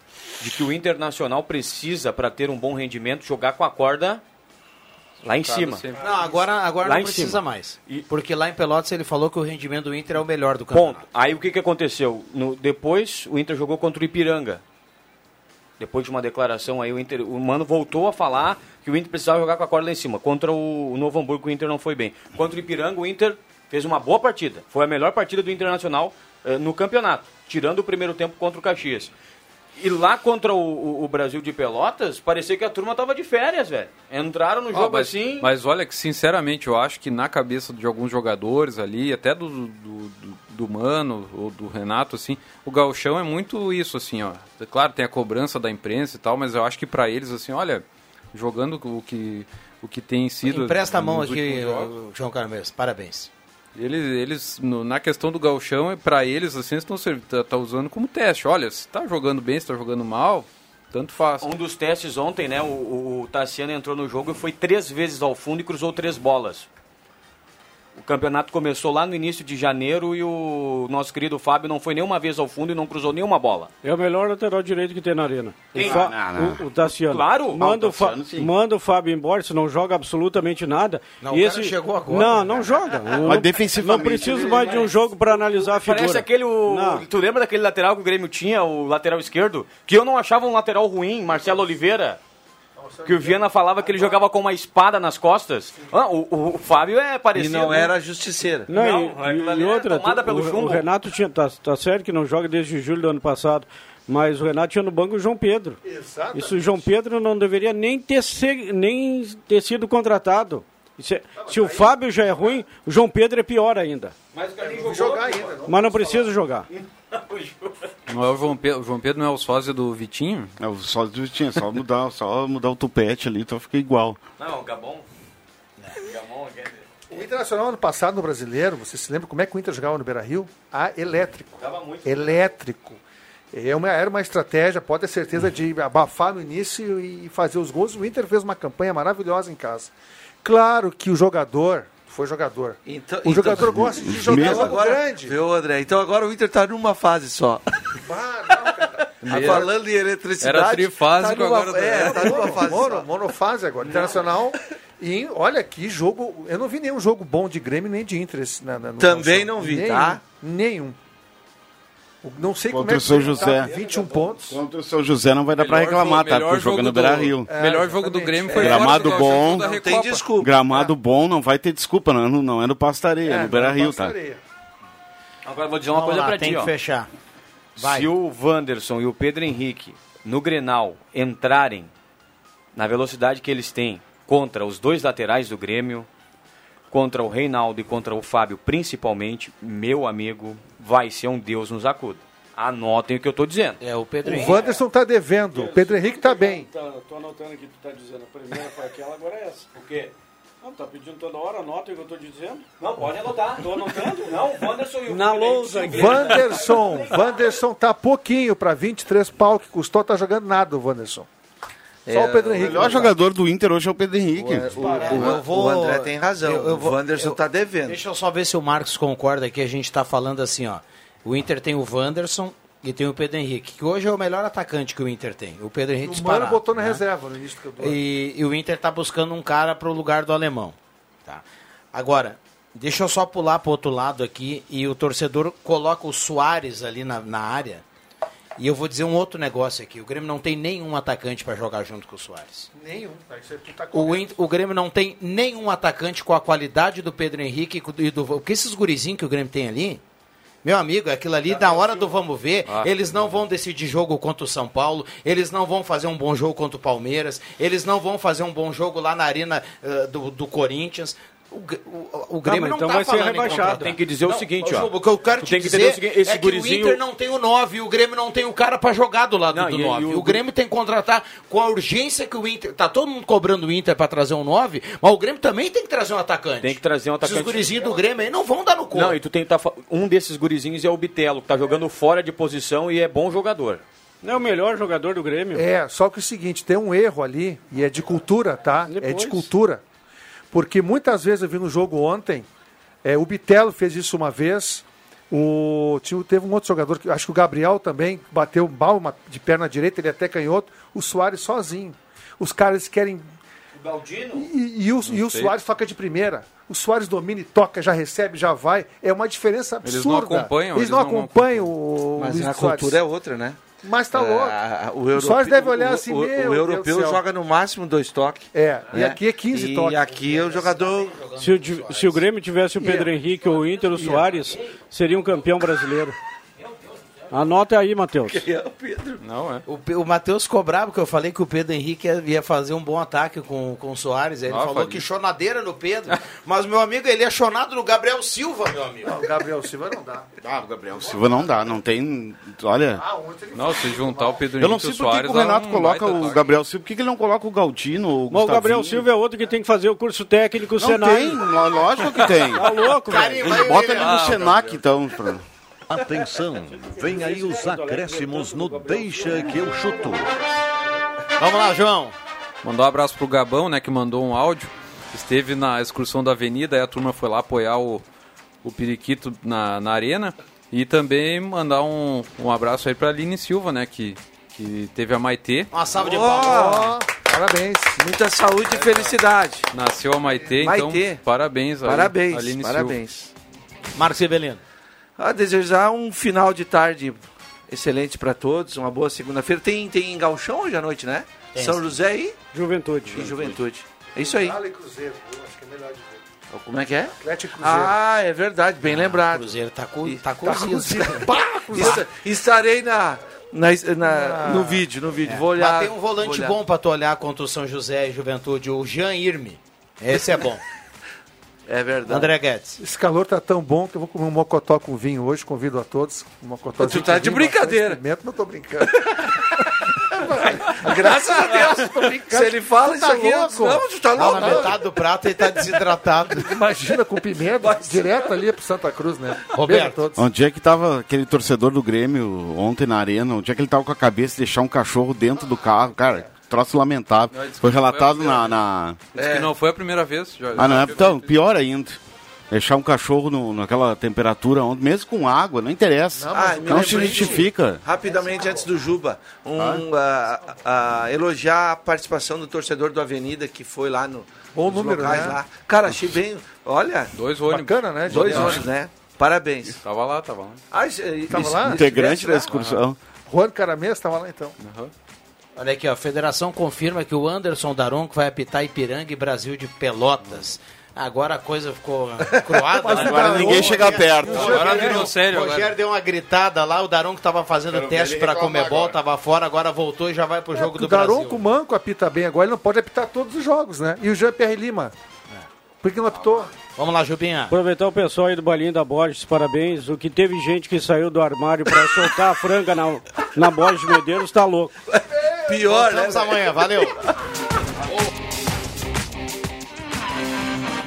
Speaker 2: de que o Internacional precisa, para ter um bom rendimento, jogar com a corda lá em cima.
Speaker 1: Não, agora, agora
Speaker 2: Lá
Speaker 1: não precisa
Speaker 2: cima.
Speaker 1: mais. Porque lá em Pelotas ele falou que o rendimento do Inter é o melhor do campeonato.
Speaker 2: Ponto. Aí o que, que aconteceu? No, depois o Inter jogou contra o Ipiranga. Depois de uma declaração aí, o, Inter, o Mano voltou a falar que o Inter precisava jogar com a corda lá em cima. Contra o, o Novo Hamburgo, o Inter não foi bem. Contra o Ipiranga, o Inter fez uma boa partida. Foi a melhor partida do Internacional eh, no campeonato, tirando o primeiro tempo contra o Caxias. E lá contra o, o- o Brasil de Pelotas, parecia que a turma tava de férias, velho. Entraram no
Speaker 5: Ah,
Speaker 2: jogo
Speaker 5: mas,
Speaker 2: assim.
Speaker 5: mas olha que, sinceramente, eu acho que na cabeça de alguns jogadores ali, até do, do, do- do Mano ou do Renato, assim, o gauchão é muito isso, assim, ó. É Claro, tem a cobrança da imprensa e tal, mas eu acho que pra eles, assim, olha, jogando o que, o que tem sido...
Speaker 1: Empresta a mão aqui, João Carlos. Parabéns.
Speaker 5: Eles, eles no- na questão do gauchão, é pra eles, assim, estão tá, tá usando como teste. Olha, se tá jogando bem, se tá jogando mal, tanto faz.
Speaker 2: Um dos testes ontem, né? O, o Tassiano entrou no jogo e foi três vezes ao fundo e cruzou três bolas. O campeonato começou lá no início de janeiro e o nosso querido Fábio não foi nenhuma vez ao fundo e não cruzou nenhuma bola.
Speaker 4: É o melhor lateral direito que tem na arena.
Speaker 2: Quem?
Speaker 4: O, Fa-
Speaker 2: Ah, não, não.
Speaker 4: o- o Tassiano.
Speaker 2: Claro.
Speaker 4: Manda,
Speaker 2: Ah, o
Speaker 4: Fa-
Speaker 2: Tassiano,
Speaker 4: manda o Fábio embora, se não joga absolutamente nada.
Speaker 1: Não,
Speaker 4: e
Speaker 1: o
Speaker 4: esse...
Speaker 1: cara chegou agora,
Speaker 4: Não,
Speaker 1: né?
Speaker 4: não joga. O-
Speaker 7: Mas defensivamente
Speaker 4: Não preciso
Speaker 7: ele-
Speaker 4: mais de um jogo para analisar a figura.
Speaker 2: Parece aquele.
Speaker 4: Não.
Speaker 2: tu lembra daquele lateral que o Grêmio tinha, o lateral esquerdo? Que eu não achava um lateral ruim, Marcelo Oliveira. Que o Viana falava que ele jogava com uma espada nas costas. Ah, o, o- o Fábio é
Speaker 6: E
Speaker 2: parecido.
Speaker 6: não era justiceira.
Speaker 4: Não,
Speaker 2: Não,
Speaker 4: e-
Speaker 2: aquilo
Speaker 4: e,
Speaker 2: ali
Speaker 4: e
Speaker 2: é
Speaker 4: outra,
Speaker 2: tomada pelo
Speaker 4: o,
Speaker 2: chumbo.
Speaker 4: o Renato tinha, tá, tá certo que não joga desde julho do ano passado, mas o Renato tinha no banco o João Pedro.
Speaker 8: Exatamente.
Speaker 4: Isso o João Pedro não deveria nem ter, ser- nem ter sido contratado. É- se o Fábio já é ruim, o João Pedro é pior ainda.
Speaker 2: Mas o
Speaker 8: jogar ainda. não.
Speaker 4: Mas não precisa jogar.
Speaker 5: Não é o João Pedro, o João Pedro não é o sósia do Vitinho?
Speaker 7: É, o só tinha só mudar, só mudar o tupete ali, então fica igual.
Speaker 2: Não, Gabon. Gabon,
Speaker 8: O Internacional ano passado no Brasileiro, você se lembra como é que o Inter jogava no Beira-Rio? Ah, elétrico.
Speaker 2: Tava muito.
Speaker 8: Elétrico. É uma, era uma estratégia, pode ter certeza, de abafar no início e fazer os gols. O Inter fez uma campanha maravilhosa em casa. Claro que o jogador foi jogador.
Speaker 6: Então-
Speaker 8: o
Speaker 6: então-
Speaker 8: jogador gosta de jogar jogo
Speaker 6: agora,
Speaker 8: grande.
Speaker 6: Viu, André? Então agora o Inter tá numa fase só. Ah, Falando em eletricidade.
Speaker 5: Era trifásico,
Speaker 8: tá numa,
Speaker 5: agora-
Speaker 8: É, tá numa fase mono, monofase agora. Internacional. E olha que jogo. Eu não vi nenhum jogo bom de Grêmio nem de Inter. esse- Na, na, no
Speaker 6: Também não vi,
Speaker 8: nenhum,
Speaker 6: tá?
Speaker 8: Nenhum. Não sei
Speaker 7: Contra
Speaker 8: como é
Speaker 7: o
Speaker 8: que
Speaker 7: São
Speaker 8: você tá,
Speaker 7: José.
Speaker 8: 21 pontos.
Speaker 7: Contra o São José não vai dar pra
Speaker 5: Melhor
Speaker 7: reclamar,
Speaker 5: jogo-
Speaker 7: tá?
Speaker 5: melhor
Speaker 7: Porque joga
Speaker 5: jogo
Speaker 7: no Beira Rio.
Speaker 8: É,
Speaker 5: melhor jogo do. Grêmio foi
Speaker 7: Gramado
Speaker 5: fora
Speaker 7: bom.
Speaker 6: Não tem desculpa.
Speaker 7: Gramado bom não vai ter desculpa, não, não é no Pastareia, é no Beira Rio, tá?
Speaker 2: Agora eu vou dizer uma
Speaker 1: Vamos
Speaker 2: coisa
Speaker 1: lá,
Speaker 2: pra
Speaker 1: tem
Speaker 2: ti,
Speaker 1: que
Speaker 2: ó.
Speaker 1: fechar. Vai.
Speaker 2: Se o Wanderson e o Pedro Henrique no Grenal entrarem na velocidade que eles têm contra os dois laterais do Grêmio, contra o Reinaldo e contra o Fábio principalmente, meu amigo, vai ser um Deus nos acuda. Anotem o que eu tô dizendo.
Speaker 1: É o Pedro
Speaker 8: O
Speaker 1: Henrique.
Speaker 8: Wanderson tá devendo. O Pedro Henrique tá bem.
Speaker 4: Tô anotando aqui, tu tá dizendo. A primeira foi aquela, agora é essa. O quê? Não, tá pedindo toda hora, anota o que eu tô dizendo.
Speaker 2: Não, pode anotar.
Speaker 4: Tô anotando?
Speaker 2: Não, o Wanderson e o
Speaker 4: Na lousa.
Speaker 8: Wanderson. Wanderson tá pouquinho para 23 pau que custou, tá jogando nada o Wanderson. Só o Pedro
Speaker 7: O
Speaker 8: Henrique.
Speaker 7: melhor
Speaker 8: não tá.
Speaker 7: jogador do Inter hoje é o Pedro Henrique.
Speaker 6: O, o-
Speaker 1: Eu vou-
Speaker 6: o André tem razão.
Speaker 1: eu- eu vou-
Speaker 6: o Wanderson
Speaker 1: eu-
Speaker 6: tá devendo.
Speaker 1: Deixa eu só ver se o Marcos concorda aqui. A gente tá falando assim, ó. O Inter tem o Wanderson e tem o Pedro Henrique, que hoje é o melhor atacante que o Inter tem. O Pedro Henrique
Speaker 8: O Mano
Speaker 1: disparado,
Speaker 8: botou na
Speaker 1: né?
Speaker 8: reserva no início do campeonato.
Speaker 1: E, e o Inter tá buscando um cara pro lugar do alemão. Tá? Agora, deixa eu só pular pro outro lado aqui e o torcedor coloca o Soares ali na, na área. E eu vou dizer um outro negócio aqui. O Grêmio não tem nenhum atacante para jogar junto com o Soares.
Speaker 8: Nenhum. Tá
Speaker 1: O, o Grêmio não tem nenhum atacante com a qualidade do Pedro Henrique e do. Porque esses gurizinhos que o Grêmio tem ali. Meu amigo, aquilo ali, na hora do vamos ver, eles não vão decidir jogo contra o São Paulo, eles não vão fazer um bom jogo contra o Palmeiras, eles não vão fazer um bom jogo lá na arena eh, do, do Corinthians. O, o, o Grêmio não
Speaker 4: então
Speaker 1: tá
Speaker 4: vai ser rebaixado.
Speaker 2: Tem que dizer o seguinte, ó.
Speaker 1: O que eu quero te
Speaker 2: tem que
Speaker 1: dizer
Speaker 2: entender o seguinte, esse
Speaker 1: é que o
Speaker 2: gurizinho-
Speaker 1: Inter não tem o 9, o Grêmio não tem o cara pra jogar do lado
Speaker 2: Não,
Speaker 1: do
Speaker 2: e-
Speaker 1: 9.
Speaker 2: e o-
Speaker 1: o Grêmio tem que contratar com a urgência que o Inter... Tá todo mundo cobrando o Inter pra trazer um 9, mas o Grêmio também tem que trazer um atacante.
Speaker 2: Tem que trazer um
Speaker 1: Esses
Speaker 2: atacante.
Speaker 1: gurizinhos do Grêmio aí não vão dar no cu.
Speaker 2: Não, e tu tem que tá, um desses gurizinhos é o Bitelo, que tá jogando fora de posição e é bom jogador.
Speaker 4: Não é o melhor jogador do Grêmio.
Speaker 8: É, só que é o seguinte, tem um erro ali, e é de cultura, tá? É
Speaker 4: Depois.
Speaker 8: de cultura. Porque muitas vezes eu vi no jogo ontem, é, o Bitelo fez isso uma vez, o, tinha, teve um outro jogador, que acho que o Gabriel também bateu mal uma- de perna direita, ele até canhoto, o Soares sozinho. Os caras querem.
Speaker 1: O Galdino?
Speaker 8: E, e o, e o. Soares toca de primeira. O Soares domina e toca, já recebe, já vai. É uma diferença absurda.
Speaker 5: Eles não acompanham,
Speaker 8: Eles,
Speaker 5: eles
Speaker 8: não
Speaker 5: não
Speaker 8: acompanham o
Speaker 6: Mas
Speaker 8: Luiz
Speaker 6: a
Speaker 8: Soares.
Speaker 6: cultura é outra, né?
Speaker 8: Mas tá louco.
Speaker 6: Ah, o,
Speaker 8: O
Speaker 6: europe-
Speaker 8: Soares deve olhar
Speaker 6: o-
Speaker 8: assim,
Speaker 6: o, o
Speaker 8: Deus
Speaker 6: europeu joga no máximo dois toques.
Speaker 8: É, e
Speaker 6: né?
Speaker 8: aqui é 15
Speaker 6: e
Speaker 8: toques.
Speaker 6: aqui é o jogador.
Speaker 4: Se o, se o Grêmio tivesse o Pedro Henrique ou o Inter, o Soares, seria um campeão brasileiro. Anota aí, Matheus.
Speaker 5: Não, é.
Speaker 1: O, o Matheus cobrava, porque eu falei que o Pedro Henrique ia, fazer um bom ataque com, com o Soares. Aí ele
Speaker 5: Ah,
Speaker 1: falou
Speaker 5: falei.
Speaker 1: que chonadeira no Pedro. mas, meu amigo, ele é chonado no Gabriel Silva, meu amigo.
Speaker 8: O Gabriel Silva não dá.
Speaker 7: Ah, o Gabriel Silva não dá, não tem. Olha.
Speaker 5: Não, se juntar o Pedro
Speaker 7: Eu não
Speaker 5: Henrique
Speaker 7: sei
Speaker 5: o
Speaker 7: por que que
Speaker 5: Soares...
Speaker 7: o Renato
Speaker 5: um
Speaker 7: coloca o. Gabriel Silva. Por que que ele não coloca o Galdino? O
Speaker 4: o Gabriel? Silva é outro que tem que fazer o curso técnico
Speaker 7: Não
Speaker 4: Senai.
Speaker 7: tem, lógico que tem.
Speaker 4: Tá louco, velho.
Speaker 7: Bota ele no Senac, então. pra-
Speaker 13: Atenção, vem aí os acréscimos no Deixa que eu chuto.
Speaker 1: Vamos lá, João.
Speaker 5: Mandar um abraço pro Gabão, né, que mandou um áudio. esteve na excursão da Avenida, aí a turma foi lá apoiar o, o Periquito na, na arena. E também mandar um, um abraço aí pra Aline Silva, né? Que, que teve a Maitê.
Speaker 1: Uma salva de palmas.
Speaker 8: Parabéns.
Speaker 6: Muita saúde e felicidade.
Speaker 5: Nasceu a Maitê, então
Speaker 6: Maitê.
Speaker 5: parabéns aí,
Speaker 6: Parabéns,
Speaker 5: Aline
Speaker 6: parabéns.
Speaker 1: Marcos Rebelino.
Speaker 6: A desejar um final de tarde excelente para todos, uma boa segunda-feira. Tem, tem galchão hoje à noite, né?
Speaker 1: Tem,
Speaker 6: São
Speaker 1: sim.
Speaker 6: José e,
Speaker 4: Juventude.
Speaker 6: e Juventude. É isso aí.
Speaker 8: Vale Cruzeiro, eu acho que é melhor dizer.
Speaker 6: Como é que é?
Speaker 8: Atlético Cruzeiro.
Speaker 6: Ah, é verdade, bem lembrado.
Speaker 1: Cruzeiro tá com, tá
Speaker 8: Tá
Speaker 1: cozido.
Speaker 6: Esta- Estarei na, na, na- no vídeo, no vídeo. Vou olhar.
Speaker 1: Mas tem um volante
Speaker 6: olhar.
Speaker 1: bom pra tu olhar contra o São José e Juventude, o Jean Irme. Esse é bom.
Speaker 6: É verdade.
Speaker 1: André Guedes.
Speaker 8: Esse calor tá tão bom que eu vou comer um mocotó com vinho hoje. Convido a todos. Um mocotó
Speaker 6: Tu tá de brincadeira.
Speaker 8: Não tô brincando.
Speaker 6: Graças a Deus.
Speaker 8: Tô brincando.
Speaker 6: Se ele fala
Speaker 8: Tu
Speaker 6: isso
Speaker 8: tá
Speaker 6: aqui,
Speaker 8: louco?
Speaker 6: não, tu tá louco.
Speaker 1: na metade do prato ele tá desidratado.
Speaker 8: Imagina com pimenta, direto ali pro Santa Cruz, né?
Speaker 1: Roberto.
Speaker 7: Onde é que tava aquele torcedor do Grêmio ontem na arena? Onde é que ele tava com a cabeça de deixar um cachorro dentro do carro? Cara, troço lamentável.
Speaker 5: Não,
Speaker 7: Foi
Speaker 5: foi
Speaker 7: relatado
Speaker 5: primeira
Speaker 7: na. na-
Speaker 5: Diz que não foi a primeira vez. Já,
Speaker 7: Ah, não, é, então, pior ainda. Deixar um cachorro no- naquela temperatura, onde, mesmo com água, não interessa.
Speaker 8: Não,
Speaker 6: Ah,
Speaker 7: não se justifica.
Speaker 6: Rapidamente, antes do Juba, um, a- a- elogiar a participação do torcedor do Avenida que foi lá no,
Speaker 8: Bom número,
Speaker 6: locais
Speaker 8: né?
Speaker 6: lá. Cara, achei bem. Olha,
Speaker 5: Dois ônibus.
Speaker 8: Bacana, né?
Speaker 6: dois ônibus, né? Parabéns.
Speaker 5: Tava lá, tava lá.
Speaker 6: Ah, isso-
Speaker 8: Tava lá?
Speaker 7: Integrante da excursão.
Speaker 8: Juan Caramês estava lá então.
Speaker 1: Olha aqui, ó, a federação confirma que o Anderson Daronco vai apitar Ipiranga e Brasil de Pelotas. Agora a coisa ficou cruada.
Speaker 8: Mas
Speaker 1: né?
Speaker 8: o
Speaker 7: Agora ninguém chega perto.
Speaker 5: Agora virou
Speaker 1: O
Speaker 5: sério. Agora.
Speaker 1: Rogério deu uma gritada lá, o Daronco tava fazendo teste pra Comebol, tava fora, agora voltou e já vai pro jogo
Speaker 8: É,
Speaker 1: do
Speaker 8: o Daronco
Speaker 1: Brasil.
Speaker 8: Manco apita bem agora, ele não pode apitar todos os jogos, né? E o Jean-Pierre Lima. Por que não apitou?
Speaker 1: Vamos lá, Jubinha.
Speaker 4: Aproveitar o pessoal aí do Balinho da Borges, parabéns. O que teve gente que saiu do armário pra soltar a franga na, na Borges de Medeiros tá louco.
Speaker 6: Pior, né?
Speaker 1: Voltamos amanhã, valeu.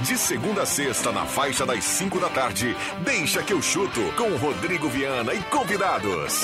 Speaker 11: De segunda a sexta, na faixa das 5 da tarde, deixa que eu chuto com Rodrigo Viana e convidados.